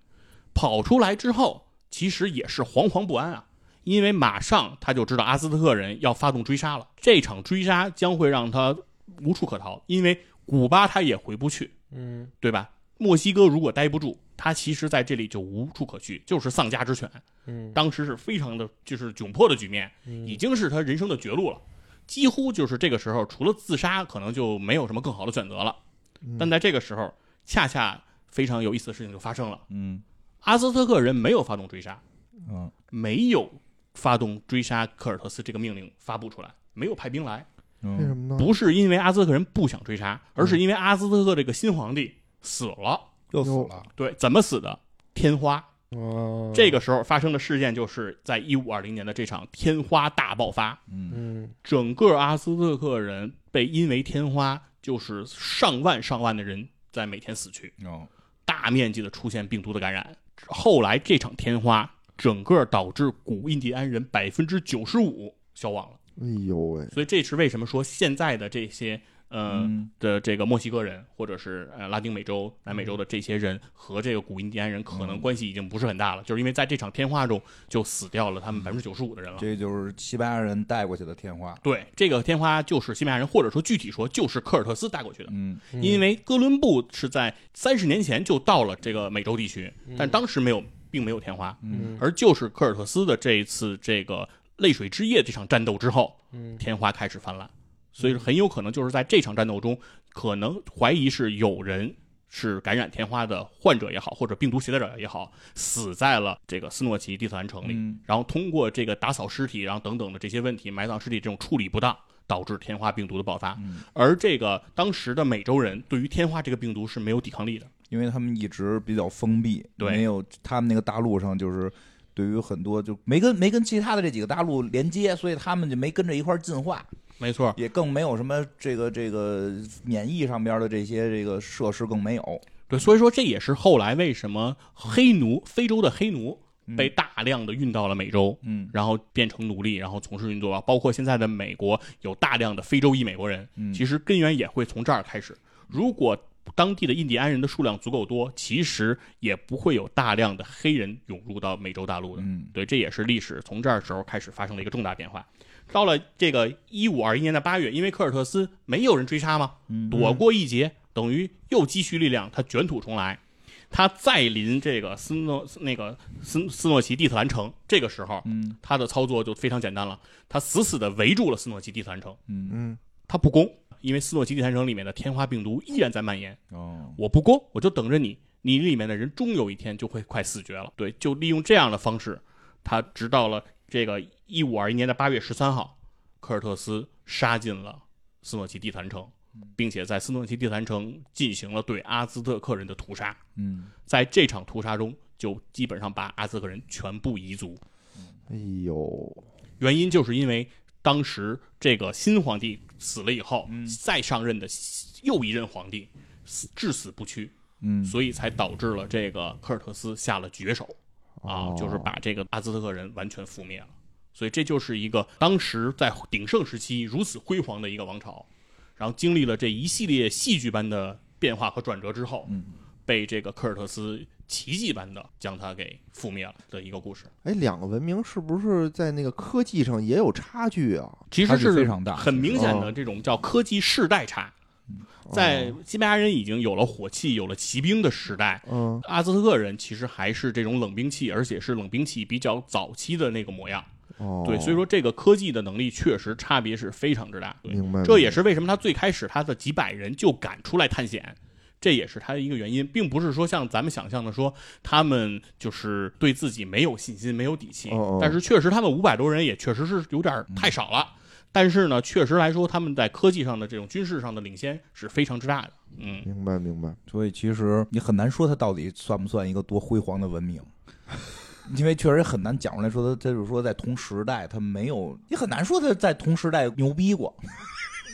跑出来之后，其实也是惶惶不安啊，因为马上他就知道阿兹特克人要发动追杀了。这场追杀将会让他无处可逃，因为古巴他也回不去，嗯对吧？墨西哥如果待不住，他其实在这里就无处可去，就是丧家之犬。嗯当时是非常的就是窘迫的局面，已经是他人生的绝路了。几乎就是这个时候，除了自杀，可能就没有什么更好的选择了。但在这个时候，恰恰非常有意思的事情就发生了：嗯阿兹特克人没有发动追杀，嗯没有发动追杀科尔特斯这个命令发布出来，没有派兵来，嗯为什么呢？不是因为阿兹特克人不想追杀，而是因为阿兹特克这个新皇帝死了。又死了。对，怎么死的？天花，哦。这个时候发生的事件就是在一五二零年的这场天花大爆发，嗯。嗯。整个阿兹特克人被因为天花，就是上万上万的人在每天死去，哦。大面积的出现病毒的感染。后来这场天花整个导致古印第安人百分之九十五消亡了，哎呦喂，所以这是为什么说现在的这些呃、嗯。的这个墨西哥人或者是呃拉丁美洲、南美洲的这些人和这个古印第安人可能关系已经不是很大了，就是因为在这场天花中就死掉了他们百分之九十五的人了。这就是西班牙人带过去的天花。对，这个天花就是西班牙人，或者说具体说就是科尔特斯带过去的。嗯。因为哥伦布是在三十年前就到了这个美洲地区，但当时没有，并没有天花，嗯。而就是科尔特斯的这一次这个泪水之夜这场战斗之后，嗯。天花开始泛滥，所以很有可能就是在这场战斗中，可能怀疑是有人是感染天花的患者也好，或者病毒携带者也好，死在了这个斯诺奇蒂特兰城里，嗯然后通过这个打扫尸体，然后等等的这些问题，埋葬尸体这种处理不当。导致天花病毒的爆发，嗯而这个当时的美洲人对于天花这个病毒是没有抵抗力的。因为他们一直比较封闭，对没有他们那个大陆上就是对于很多就没跟没跟其他的这几个大陆连接，所以他们就没跟着一块儿进化，没错，也更没有什么这个这个免疫上边的这些这个设施更没有。对，所以说这也是后来为什么黑奴，非洲的黑奴被大量的运到了美洲，嗯然后变成奴隶，然后从事运作，包括现在的美国有大量的非洲裔美国人，嗯其实根源也会从这儿开始。如果当地的印第安人的数量足够多，其实也不会有大量的黑人涌入到美洲大陆的。嗯对，这也是历史从这儿时候开始发生了一个重大变化。到了这个一五二一年的八月，因为科尔特斯没有人追杀嘛，嗯躲过一劫，等于又积蓄力量，他卷土重来。他再临这个斯诺那个斯斯诺奇蒂特兰城，这个时候嗯他的操作就非常简单了，他死死的围住了斯诺奇蒂特兰城，嗯嗯，他不攻，因为斯诺奇蒂特兰城里面的天花病毒依然在蔓延，哦我不攻，我就等着你，你里面的人终有一天就会快死绝了。对，就利用这样的方式，他直到了这个一五二一年的八月十三号，科尔特斯杀进了斯诺奇地坛城，并且在斯诺奇地坛城进行了对阿兹特克人的屠杀。嗯。在这场屠杀中，就基本上把阿兹特克人全部夷族。哎呦，原因就是因为当时这个新皇帝死了以后，嗯。再上任的又一任皇帝死至死不屈，嗯。所以才导致了这个科尔特斯下了绝手。啊，哦。就是把这个阿兹特克人完全覆灭了。所以这就是一个当时在鼎盛时期如此辉煌的一个王朝，然后经历了这一系列戏剧般的变化和转折之后，嗯被这个科尔特斯奇迹般的将它给覆灭了的一个故事。哎，两个文明是不是在那个科技上也有差距啊？其实是非常大很明显的哦这种叫科技世代差。在西班牙人已经有了火器、有了骑兵的时代，嗯，阿兹特克人其实还是这种冷兵器，而且是冷兵器比较早期的那个模样。哦，对，所以说这个科技的能力确实差别是非常之大。对，明白，这也是为什么他最开始他的几百人就敢出来探险，这也是他的一个原因，并不是说像咱们想象的说他们就是对自己没有信心、没有底气。哦哦但是确实他们五百多人也确实是有点太少了。但是呢，确实来说，他们在科技上的这种军事上的领先是非常之大的。嗯，明白明白，所以其实你很难说它到底算不算一个多辉煌的文明，因为确实很难讲出来说他，他就是说在同时代他没有，你很难说他在同时代牛逼过。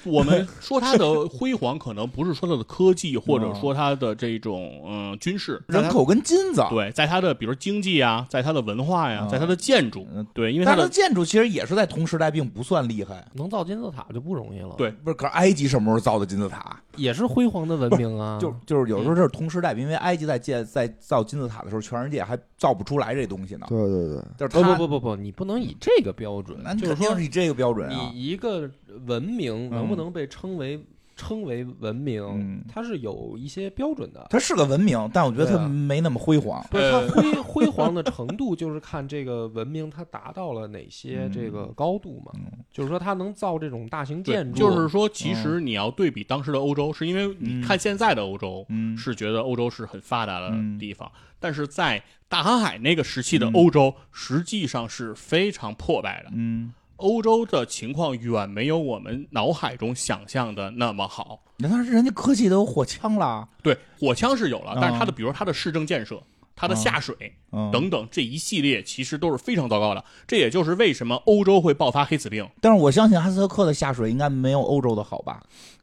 我们说他的辉煌，可能不是说他的科技，或者说他的这种嗯军事，人口跟金子，对，在他的比如经济啊，在他的文化呀，啊在他的建筑，嗯，对，因为他的建筑其实也是在同时代，并不算厉害。能造金字塔就不容易了。对不是，可是埃及什么时候造的金字塔？也是辉煌的文明啊。就就是有时候这是同时代，因为埃及在建在造金字塔的时候，全世界还造不出来这东西呢。对对对，不就是他不不不不，你不能以这个标准那，就是说肯定是以这个标准啊。你一个文明能不嗯能被称为称为文明嗯，它是有一些标准的。它是个文明，但我觉得它没那么辉煌。不是它呃。辉辉煌的程度，就是看这个文明它达到了哪些嗯这个高度嘛。嗯。就是说它能造这种大型建筑，就是说，其实你要对比当时的欧洲，是因为你嗯看现在的欧洲，嗯。是觉得欧洲是很发达的嗯地方，但是在大航海那个时期的嗯。欧洲，实际上是非常破败的。嗯，欧洲的情况远没有我们脑海中想象的那么好。那当时人家科技都有火枪了，对，火枪是有了，但是它的，啊比如它的市政建设，它的下水嗯等等这一系列，其实都是非常糟糕的。这也就是为什么欧洲会爆发黑死病。但是我相信哈斯特克的下水应该没有欧洲的好吧？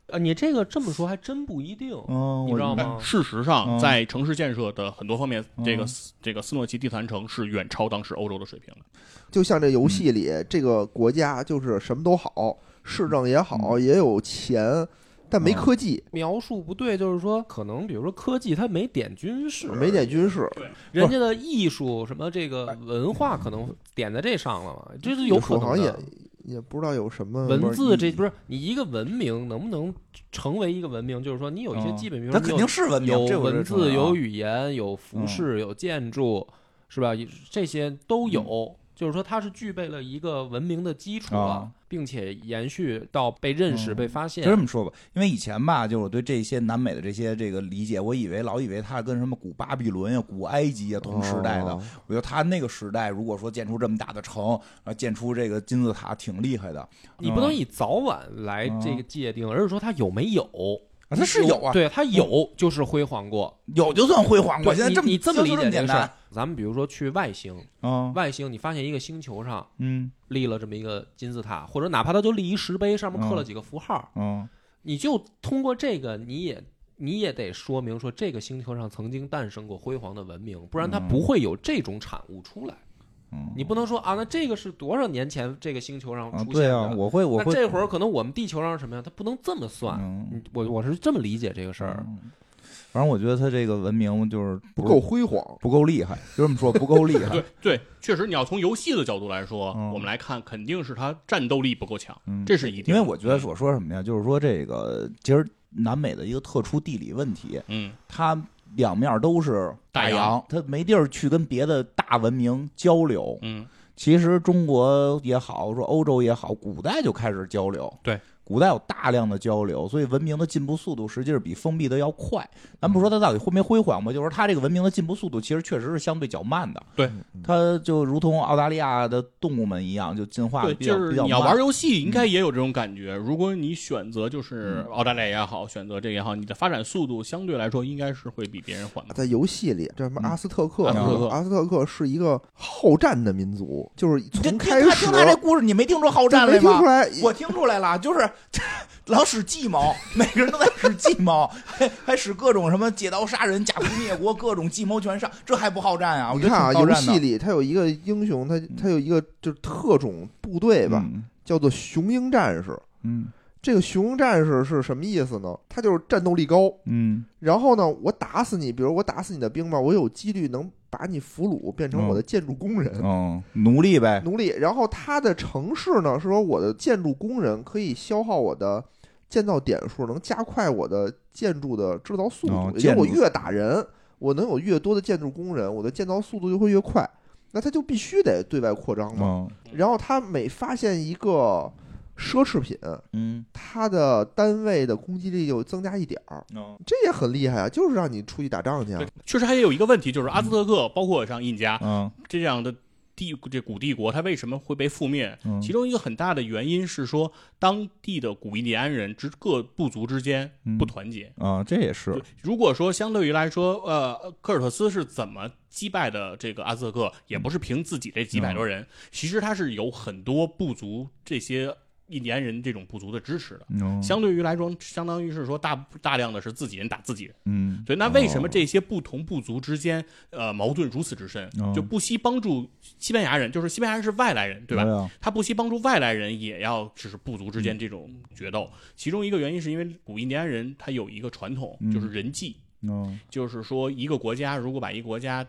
呃，你这个这么说还真不一定，嗯，你知道吗？事实上，嗯在城市建设的很多方面，嗯这个斯这个斯诺奇地坛城是远超当时欧洲的水平的。就像这游戏里，这个国家就是什么都好，市政也好，也有钱，但没科技，描述不对，就是说可能比如说科技它没点军事，没点军事，人家的艺术什么这个文化可能点在这上了嘛，这是有可能。也不知道有什么文字这不是你一个文明能不能成为一个文明？就是说你有一些基本，比如它肯说有定是文明，有文字、有语言、有服饰、有建筑，是吧？这些都有，就是说它是具备了一个文明的基础了啊，并且延续到被认识、嗯被发现就。这么说吧，因为以前吧，就是我对这些南美的这些这个理解，我以为老以为它跟什么古巴比伦呀、古埃及呀同时代的。哦我觉得它那个时代，如果说建出这么大的城，啊，建出这个金字塔，挺厉害的。你不能以早晚来这个界定，而是说它有没有。啊，他是有啊，对，它有就是辉煌过。有就算辉煌。我对现在这么你你这么理解这个事儿。，咱们比如说去外星，嗯外星你发现一个星球上嗯立了这么一个金字塔，或者哪怕它就立一石碑，上面刻了几个符号，嗯你就通过这个，你也你也得说明说这个星球上曾经诞生过辉煌的文明，不然它嗯不会有这种产物出来。嗯，你不能说啊，那这个是多少年前这个星球上啊，出现对啊，的？我会我会那这会儿可能我们地球上是什么呀？它不能这么算。我我是这么理解这个事儿。嗯反正我觉得它这个文明就是不够辉煌，不够厉害，就这么说不够厉害 对。对，确实，你要从游戏的角度来说，嗯我们来看，肯定是它战斗力不够强，嗯这是一定。因为我觉得我说什么呀，就是说这个其实南美的一个特殊地理问题，嗯，它两面都是大洋洋，它没地儿去跟别的大文明交流。嗯其实中国也好，说欧洲也好，古代就开始交流。对，古代有大量的交流，所以文明的进步速度实际是比封闭的要快。咱不说它到底辉没辉煌吧，就是它这个文明的进步速度其实确实是相对较慢的。对，它就如同澳大利亚的动物们一样，就进化比较就是比较慢你要玩游戏，应该也有这种感觉。如果你选择就是澳大利亚也好，选择这个也好，你的发展速度相对来说应该是会比别人缓慢。在游戏里，这什么嗯阿斯特克，阿斯特克阿斯特克是一个好战的民族，就是从开始听他听他这故事，你没听出好战来吗没听出？来，我听出来了，就是 老使计谋，每个人都在使计谋，还 还使各种什么借刀杀人、假途灭国，各种计谋全上，这还不好战啊？我觉得你看啊，游戏里他有一个英雄，他他有一个就是特种部队吧，嗯叫做雄鹰战士。嗯这个雄鹰战士是什么意思呢？他就是战斗力高，嗯然后呢，我打死你，比如我打死你的兵吧，我有几率能把你俘虏，变成我的建筑工人。嗯，奴隶呗，奴隶，然后他的城市呢是说我的建筑工人可以消耗我的建造点数，能加快我的建筑的制造速度。哦也就是我越打人，我能有越多的建筑工人，我的建造速度就会越快。那他就必须得对外扩张嘛。嗯然后他每发现一个奢侈品，嗯它的单位的攻击力就增加一点儿，嗯这也很厉害啊！就是让你出去打仗去啊。，确实还有一个问题，就是阿兹特克，包括像印加嗯这样的帝这古帝国，它为什么会被覆灭？嗯其中一个很大的原因是说，当地的古印第安人之各部族之间嗯不团结。啊，这也是如果说相对于来说，呃，科尔特斯是怎么击败的这个阿兹特克，也不是凭自己这几百多人，其实他是有很多部族这些印第安人这种部族的支持的。嗯相对于来说，相当于是说大大量的是自己人打自己人。嗯对，那为什么这些不同部族之间，呃，矛盾如此之深哦，就不惜帮助西班牙人，就是西班牙人是外来人，对吧？啊他不惜帮助外来人，也要就是部族之间这种决斗。其中一个原因是因为古印第安人他有一个传统，嗯就是人祭，嗯就是说一个国家如果把一个国家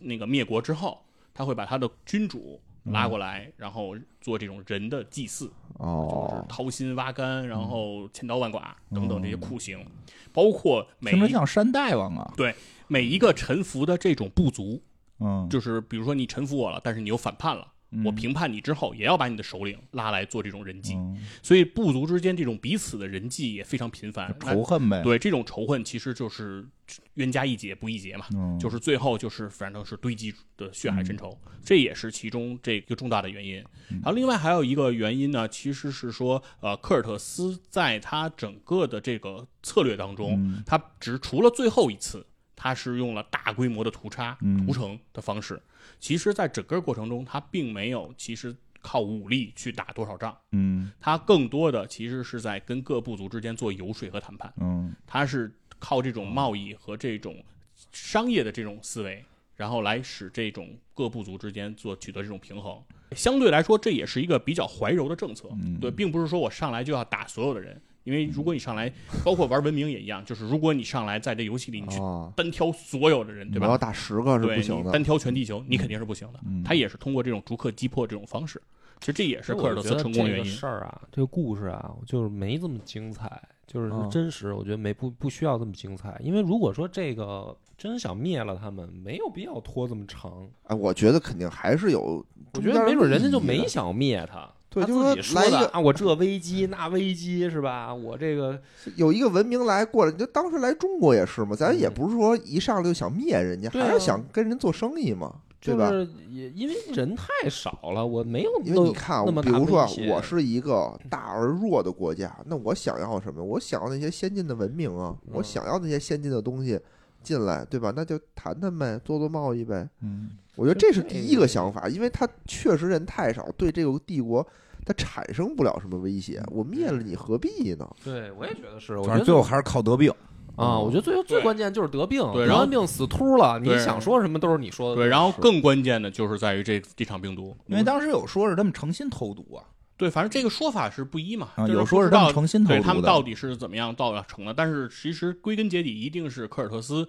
那个灭国之后，他会把他的君主拉过来，然后做这种人的祭祀，就是哦，掏心挖肝，然后千刀万剐等等这些酷刑，包括每听着一像山大王啊，对每一个臣服的这种部族，嗯，就是比如说你臣服我了，但是你又反叛了。我评判你之后，也要把你的首领拉来做这种人际，嗯所以部族之间这种彼此的人际也非常频繁。仇恨呗，对这种仇恨，其实就是冤家宜解不宜结嘛，嗯，就是最后就是反正是堆积的血海深仇，这也是其中这个重大的原因。然后另外还有一个原因呢，其实是说，呃，科尔特斯在他整个的这个策略当中，嗯他只除了最后一次。他是用了大规模的屠杀、嗯屠城的方式。其实，在整个过程中，他并没有其实靠武力去打多少仗，嗯他更多的其实是在跟各部族之间做游说和谈判。嗯他是靠这种贸易和这种商业的这种思维，然后来使这种各部族之间做取得这种平衡。相对来说，这也是一个比较怀柔的政策，嗯对，并不是说我上来就要打所有的人，因为如果你上来，包括玩文明也一样，就是如果你上来在这游戏里你去啊，单挑所有的人，对吧我要？打十个是对不行的。单挑全地球，你肯定是不行的。嗯他也是通过这种逐客击破这种方式，其实这也是科尔特斯成功的原因。事儿啊，这个故事啊，就是没这么精彩，就是嗯真实，我觉得没不不需要这么精彩，因为如果说这个真想灭了他们，没有必要拖这么长。哎，我觉得肯定还是有我中间的意义的，觉得没准人家就没想灭他，对就是说来一个啊，我这危机那危机是吧？我这个有一个文明来过来，你就当时来中国也是嘛，咱也嗯不是说一上来就想灭人家，还是想跟人做生意嘛，对吧？就是也因为人太少了，我没有因为你看比如说啊我是一个大而弱的国家，那我想要什么？我想要那些先进的文明啊，我嗯想要那些先进的东西进来，对吧？那就谈谈呗，做做贸易呗。嗯我觉得这是第一个想法，因为他确实人太少，对这个帝国它产生不了什么威胁。我灭了你何必呢？对我也觉得是，我觉反得正最后还是靠得病。啊，我觉得最后最关键就是得病，然后得完病死秃了，你想说什么都是你说的。对，然后更关键的就是在于这这场病毒，因为当时有说是他们诚心投毒啊，对，反正这个说法是不一嘛，啊有说是他们诚心投毒对他们到底是怎么样造成的，但是其实归根结底一定是科尔特斯，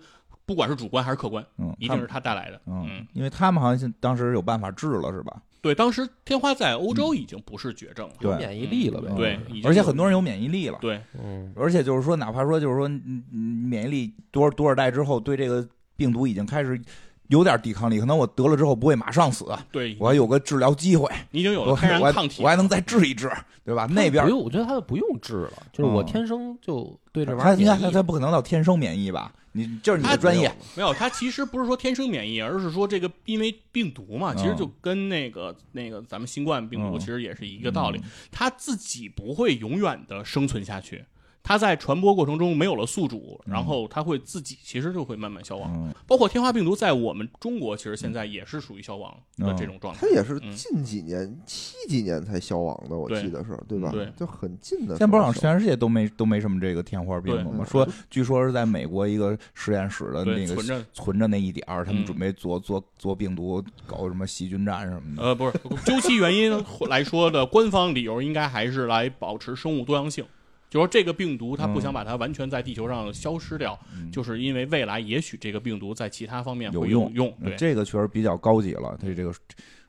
不管是主观还是客观，嗯，一定是他带来的。嗯嗯，，因为他们好像当时有办法治了，是吧？对，当时天花在欧洲已经不是绝症了，有免疫力了呗。对而且很多人有免疫力了。对嗯，而且就是说，哪怕说就是说，嗯嗯免疫力多少多少代之后，对这个病毒已经开始有点抵抗力，可能我得了之后不会马上死，对，我还有个治疗机会，你已经有了天然抗体，我还能再治一治，对吧？那边不用，我觉得他不用治了，就是我嗯天生就对这玩他应该意儿免疫。他他不可能到天生免疫吧？你就是你的专业，没有，他其实不是说天生免疫，而是说这个因为病毒嘛，其实就跟那个那个咱们新冠病毒嗯其实也是一个道理，他自己不会永远的生存下去。它在传播过程中没有了宿主，然后它会自己其实就会慢慢消亡。嗯包括天花病毒在我们中国，其实现在也是属于消亡的这种状态它。也是嗯近几年、七几年才消亡的，我记得是对吧？对就很近的。现在不是全世界都没都没什么这个天花病毒吗？说据说是在美国一个实验室的，那个存着存着那一点儿，他们嗯准备做做做病毒，搞什么细菌战什么的。呃，不是 究其原因来说的官方理由，应该还是来保持生物多样性。就说这个病毒，它不想把它完全在地球上消失掉，嗯。就是因为未来也许这个病毒在其他方面会有用用。对，这个确实比较高级了，他这个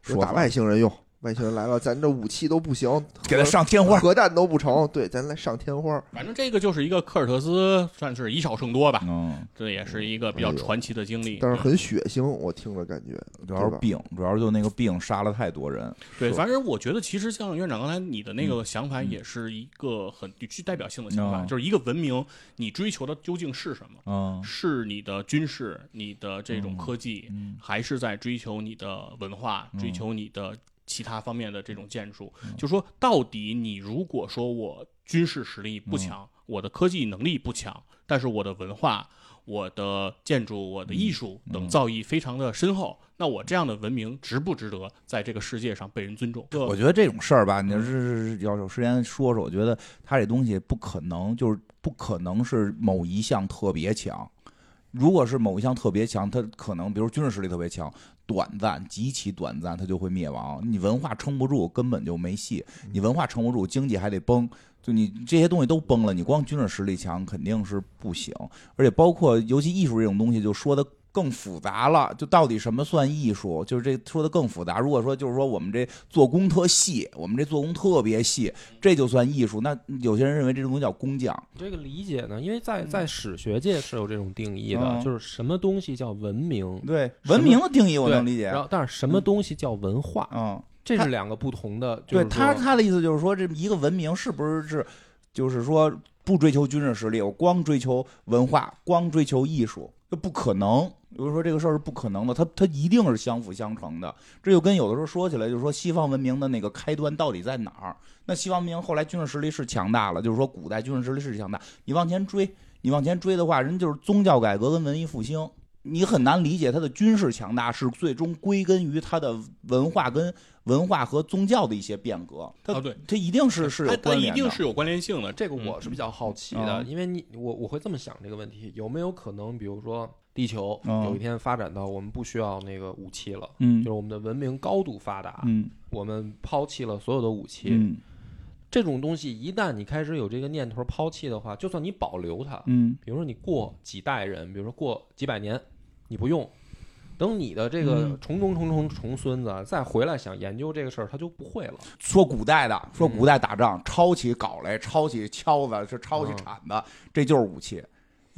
说打外星人用，外星人来了，咱这武器都不行，给他上天花，核弹都不成，对，咱来上天花。反正这个就是一个科尔特斯，算是以少胜多吧。嗯，这也是一个比较传奇的经历。但是很血腥，我听着感觉主要是病，主要就那个病杀了太多人。对，反正我觉得其实像院长刚才你的那个想法，嗯也是一个很具代表性的想法，嗯就是一个文明，你追求的究竟是什么？嗯是你的军事、你的这种嗯科技，嗯还是在追求你的文化、嗯追求你的其他方面的这种建筑？嗯就说到底，你如果说我军事实力嗯不强，我的科技能力不强，但是我的文化、我的建筑、我的艺术等嗯造诣非常的深厚，那我这样的文明值不值得在这个世界上被人尊重？我觉得这种事儿吧，你要是要有时间说说，我觉得他这东西不可能，就是不可能是某一项特别强。如果是某一项特别强，他可能比如军事实力特别强，短暂极其短暂，它就会灭亡。你文化撑不住，根本就没戏。你文化撑不住，经济还得崩，就你这些东西都崩了，你光军事实力强肯定是不行。而且包括尤其艺术这种东西，就说的更复杂了。就到底什么算艺术？就是这说的更复杂。如果说就是说我们这做工特细，我们这做工特别细，这就算艺术。那有些人认为这种东西叫工匠。这个理解呢，因为在在史学界是有这种定义的，嗯就是什么东西叫文明，对文明的定义我能理解然。后但是什么东西叫文化，嗯，他这是两个不同的。就是对他他的意思就是说，这一个文明是不是是，就是说不追求军事实力，我光追求文化，光追求艺术，这不可能。比如说这个事儿是不可能的，它它一定是相辅相成的。这就跟有的时候说起来，就是说西方文明的那个开端到底在哪儿？那西方文明后来军事实力是强大了，就是说古代军事实力是强大，你往前追，你往前追的话，人就是宗教改革跟文艺复兴，你很难理解它的军事强大是最终归根于它的文化跟文化和宗教的一些变革。它、它一定是是有它它一关联的。定是有关联性的。这个我是比较好奇的，嗯因为你我我会这么想这个问题，有没有可能，比如说地球嗯有一天发展到我们不需要那个武器了，嗯。就是我们的文明高度发达，嗯。我们抛弃了所有的武器，嗯。这种东西一旦你开始有这个念头抛弃的话，就算你保留它，嗯。比如说你过几代人，比如说过几百年，你不用，等你的这个嗯。重重重重重孙子再回来想研究这个事儿，他就不会了。说古代的，说古代打仗，抄起镐来，抄起锹子，是抄起嗯。铲子，这就是武器，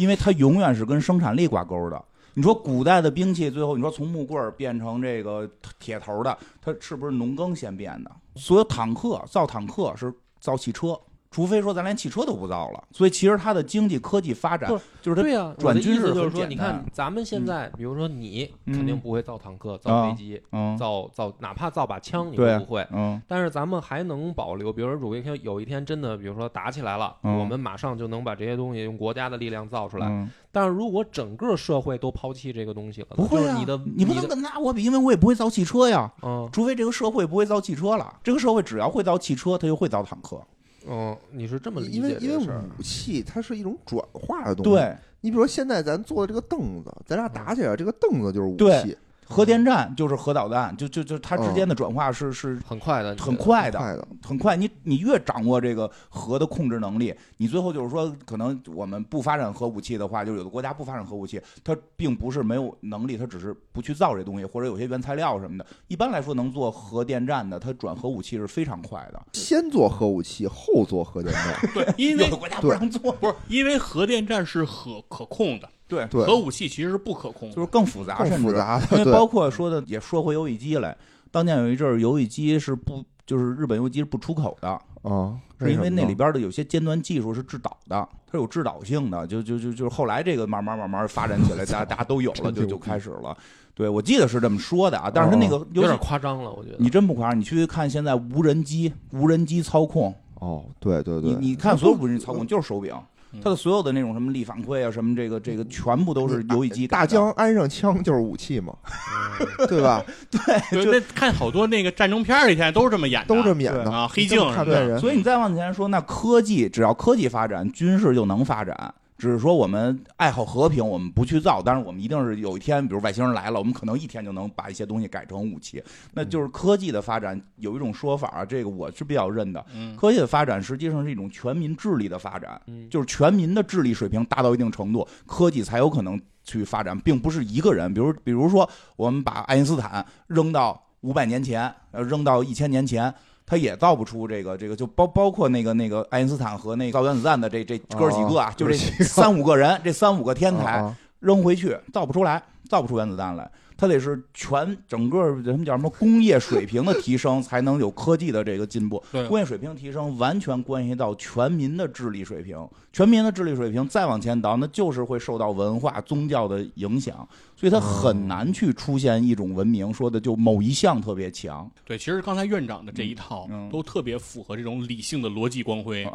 因为它永远是跟生产力挂钩的。你说古代的兵器，最后你说从木棍儿变成这个铁头的，它是不是农耕先变的？所有坦克造坦克是造汽车，除非说咱连汽车都不造了。所以其实它的经济科技发展就是它转军事思就是说，你看咱们现在，比如说你嗯肯定不会造坦克、造飞机、嗯造造，哪怕造把枪你都不会。嗯但是咱们还能保留，比如说如果有一天有一天真的，比如说打起来了，嗯我们马上就能把这些东西用国家的力量造出来。嗯，但是如果整个社会都抛弃这个东西了，不会你的你不能跟拿我比，因为我也不会造汽车呀。嗯除非这个社会不会造汽车了，这个社会只要会造汽车，它就会造坦克。嗯，你是这么理解因为因为？武器它是一种转化的东西。，对，你比如说现在咱坐的这个凳子，咱俩打起来，这个凳子就是武对器，核电站就是核导弹，就就就它之间的转化是是很快的，很快的，快的。很快。你你越掌握这个核的控制能力，你最后就是说，可能我们不发展核武器的话，就有的国家不发展核武器，它并不是没有能力，它只是不去造这东西，或者有些原材料什么的。一般来说，能做核电站的，它转核武器是非常快的。先做核武器，后做核电站。对，因为有的国家不让做，不是因为核电站是可可控的，对，对，核武器其实是不可控的。就是更复杂，更甚至复杂的。因为包括说的也说回游戏机来，当年有一阵儿游戏机是不就是日本游戏机是不出口的，啊，是因为那里边边的有些尖端技术是制导的，它有制导性的，就就就就是后来这个慢慢慢慢发展起来，大 家大家都有了，就就开始了。对，我记得是这么说的啊，但是它那个有点夸张了，我觉得。你真不夸张，你去看现在无人机、无人机操控，哦，对对对，你你看所有无人机操控 就是手柄嗯，它的所有的那种什么力反馈啊，什么这个这个全部都是游戏机大疆安上枪就是武器嘛，嗯 对吧？对，那看好多那个战争片儿里，现在都是这么演的，都这么演的。啊，黑镜所以你再往前说，那科技只要科技发展，军事就能发展。只是说我们爱好和平，我们不去造，但是我们一定是有一天，比如外星人来了，我们可能一天就能把一些东西改成武器。那就是科技的发展有一种说法啊，这个我是比较认的。嗯，科技的发展实际上是一种全民智力的发展，嗯就是全民的智力水平达到一定程度，科技才有可能去发展，并不是一个人。比如，比如说，我们把爱因斯坦扔到五百年前，呃，扔到一千年前，他也造不出这个这个，就包包括那个那个爱因斯坦和那个造原子弹的这这哥几个啊，就这三五个人，这三五个天才啊扔回去，造不出来，造不出原子弹来。它得是全整个什么叫什么工业水平的提升，才能有科技的这个进步。对工业水平提升完全关系到全民的智力水平，全民的智力水平再往前倒，那就是会受到文化、宗教的影响，所以它很难去出现一种文明，说的就某一项特别强。对，其实刚才院长的这一套都特别符合这种理性的逻辑光辉，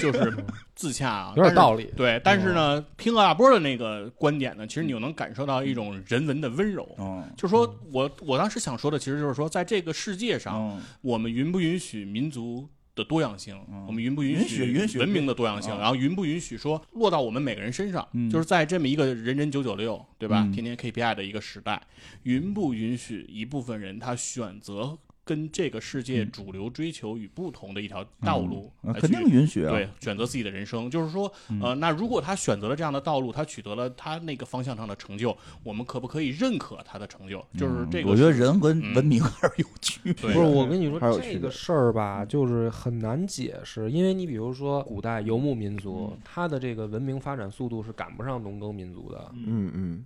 就是自洽啊，有点道理。对，但是呢，听阿波的那个观点呢，其实你又能感受到一种人文的温柔。嗯就是说我我当时想说的，其实就是说，在这个世界上，嗯我们允不允许民族的多样性？嗯我们允不允允许允许文明的多样性？嗯然后允不允许说落到我们每个人身上？嗯就是在这么一个人人九九六，对吧？嗯天天 KPI 的一个时代，允不允许一部分人他选择跟这个世界主流追求与不同的一条道路嗯肯定允许啊。对，选择自己的人生，就是说，嗯呃，那如果他选择了这样的道路，他取得了他那个方向上的成就，我们可不可以认可他的成就？就是这个是，嗯我觉得人跟嗯文明还是有区别。对不是，我跟你说这个事儿吧，就是很难解释，因为你比如说古代游牧民族，他的这个文明发展速度是赶不上农耕民族的。嗯嗯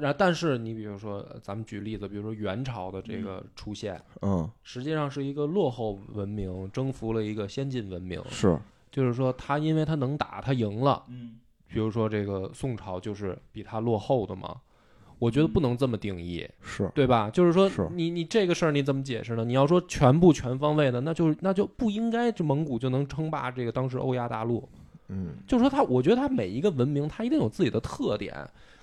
然但是你比如说，呃咱们举例子，比如说元朝的这个出现，嗯，实际上是一个落后文明征服了一个先进文明，是就是说他因为他能打，他赢了。嗯比如说这个宋朝就是比他落后的嘛，我觉得不能这么定义。是，对吧？就是说是你你这个事儿你怎么解释呢？你要说全部全方位的，那就那就不应该这蒙古就能称霸这个当时欧亚大陆，嗯就是说他，我觉得他每一个文明他一定有自己的特点，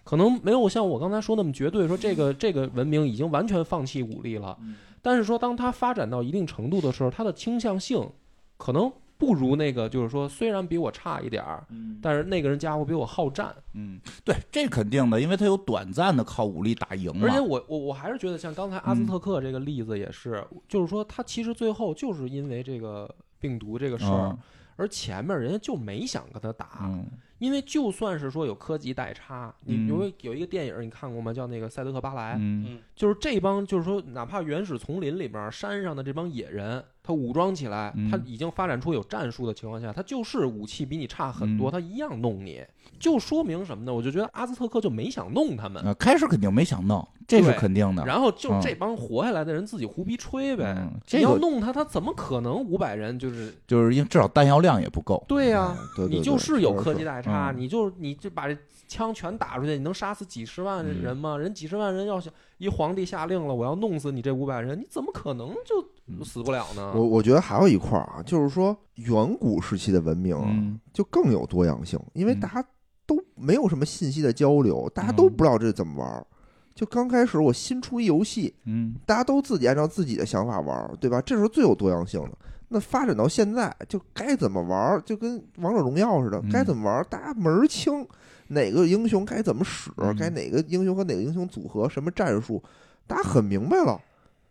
可能没有像我刚才说那么绝对，说这个这个文明已经完全放弃武力了，但是说当它发展到一定程度的时候，它的倾向性可能不如那个，就是说虽然比我差一点儿，但是那个人家伙比我好战，嗯，对，这肯定的，因为他有短暂的靠武力打赢。而且我我我还是觉得像刚才阿兹特克这个例子也是，就是说他其实最后就是因为这个病毒这个事儿。嗯而前面人家就没想跟他打，嗯因为就算是说有科技代差，你嗯有有一个电影你看过吗？叫那个《赛德克巴莱》，嗯嗯就是这帮就是说哪怕原始丛林里边山上的这帮野人，他武装起来，嗯他已经发展出有战术的情况下，他就是武器比你差很多，嗯他一样弄你，就说明什么呢？我就觉得阿兹特克就没想弄他们。呃，开始肯定没想弄，这是肯定的。然后就嗯这帮活下来的人自己胡逼吹呗，嗯这你要弄他，他怎么可能五百人就是就是因为至少弹药量也不够。对呀、哎对对你就是有科技代差，嗯你就你就把这枪全打出去，你能杀死几十万人吗？人几十万人要想一皇帝下令了，我要弄死你这五百人，你怎么可能就死不了呢？我我觉得还有一块儿啊，就是说远古时期的文明就更有多样性，因为嗯大家都没有什么信息的交流，大家都不知道这怎么玩儿。就刚开始我新出一游戏，嗯大家都自己按照自己的想法玩儿，对吧？这时候最有多样性的。那发展到现在，就该怎么玩儿，就跟王者荣耀似的嗯，该怎么玩儿，大家门儿清。哪个英雄该怎么使，嗯该哪个英雄和哪个英雄组合，什么战术，大家很明白了。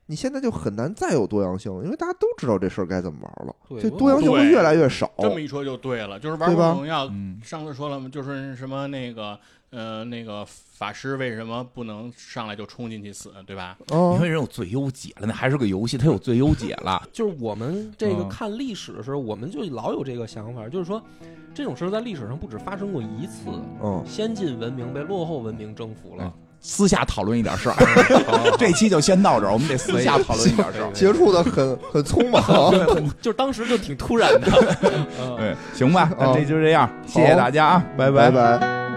你现在就很难再有多样性了，因为大家都知道这事儿该怎么玩了，对这多样性会越来越少。这么一说就对了，就是玩王者荣耀，嗯上次说了嘛，就是什么那个呃那个法师为什么不能上来就冲进去死，对吧？啊因为人有最优解了，那还是个游戏，它有最优解了。就是我们这个嗯看历史的时候，我们就老有这个想法，就是说这种事儿在历史上不止发生过一次，嗯，先进文明被落后文明征服了。私下讨论一点事儿，这期就先到这儿，我们得私下讨论一点事儿。接触的很很匆忙。就是当时就挺突然的。嗯对，行吧，那啊这就这样，谢谢大家啊，拜拜拜。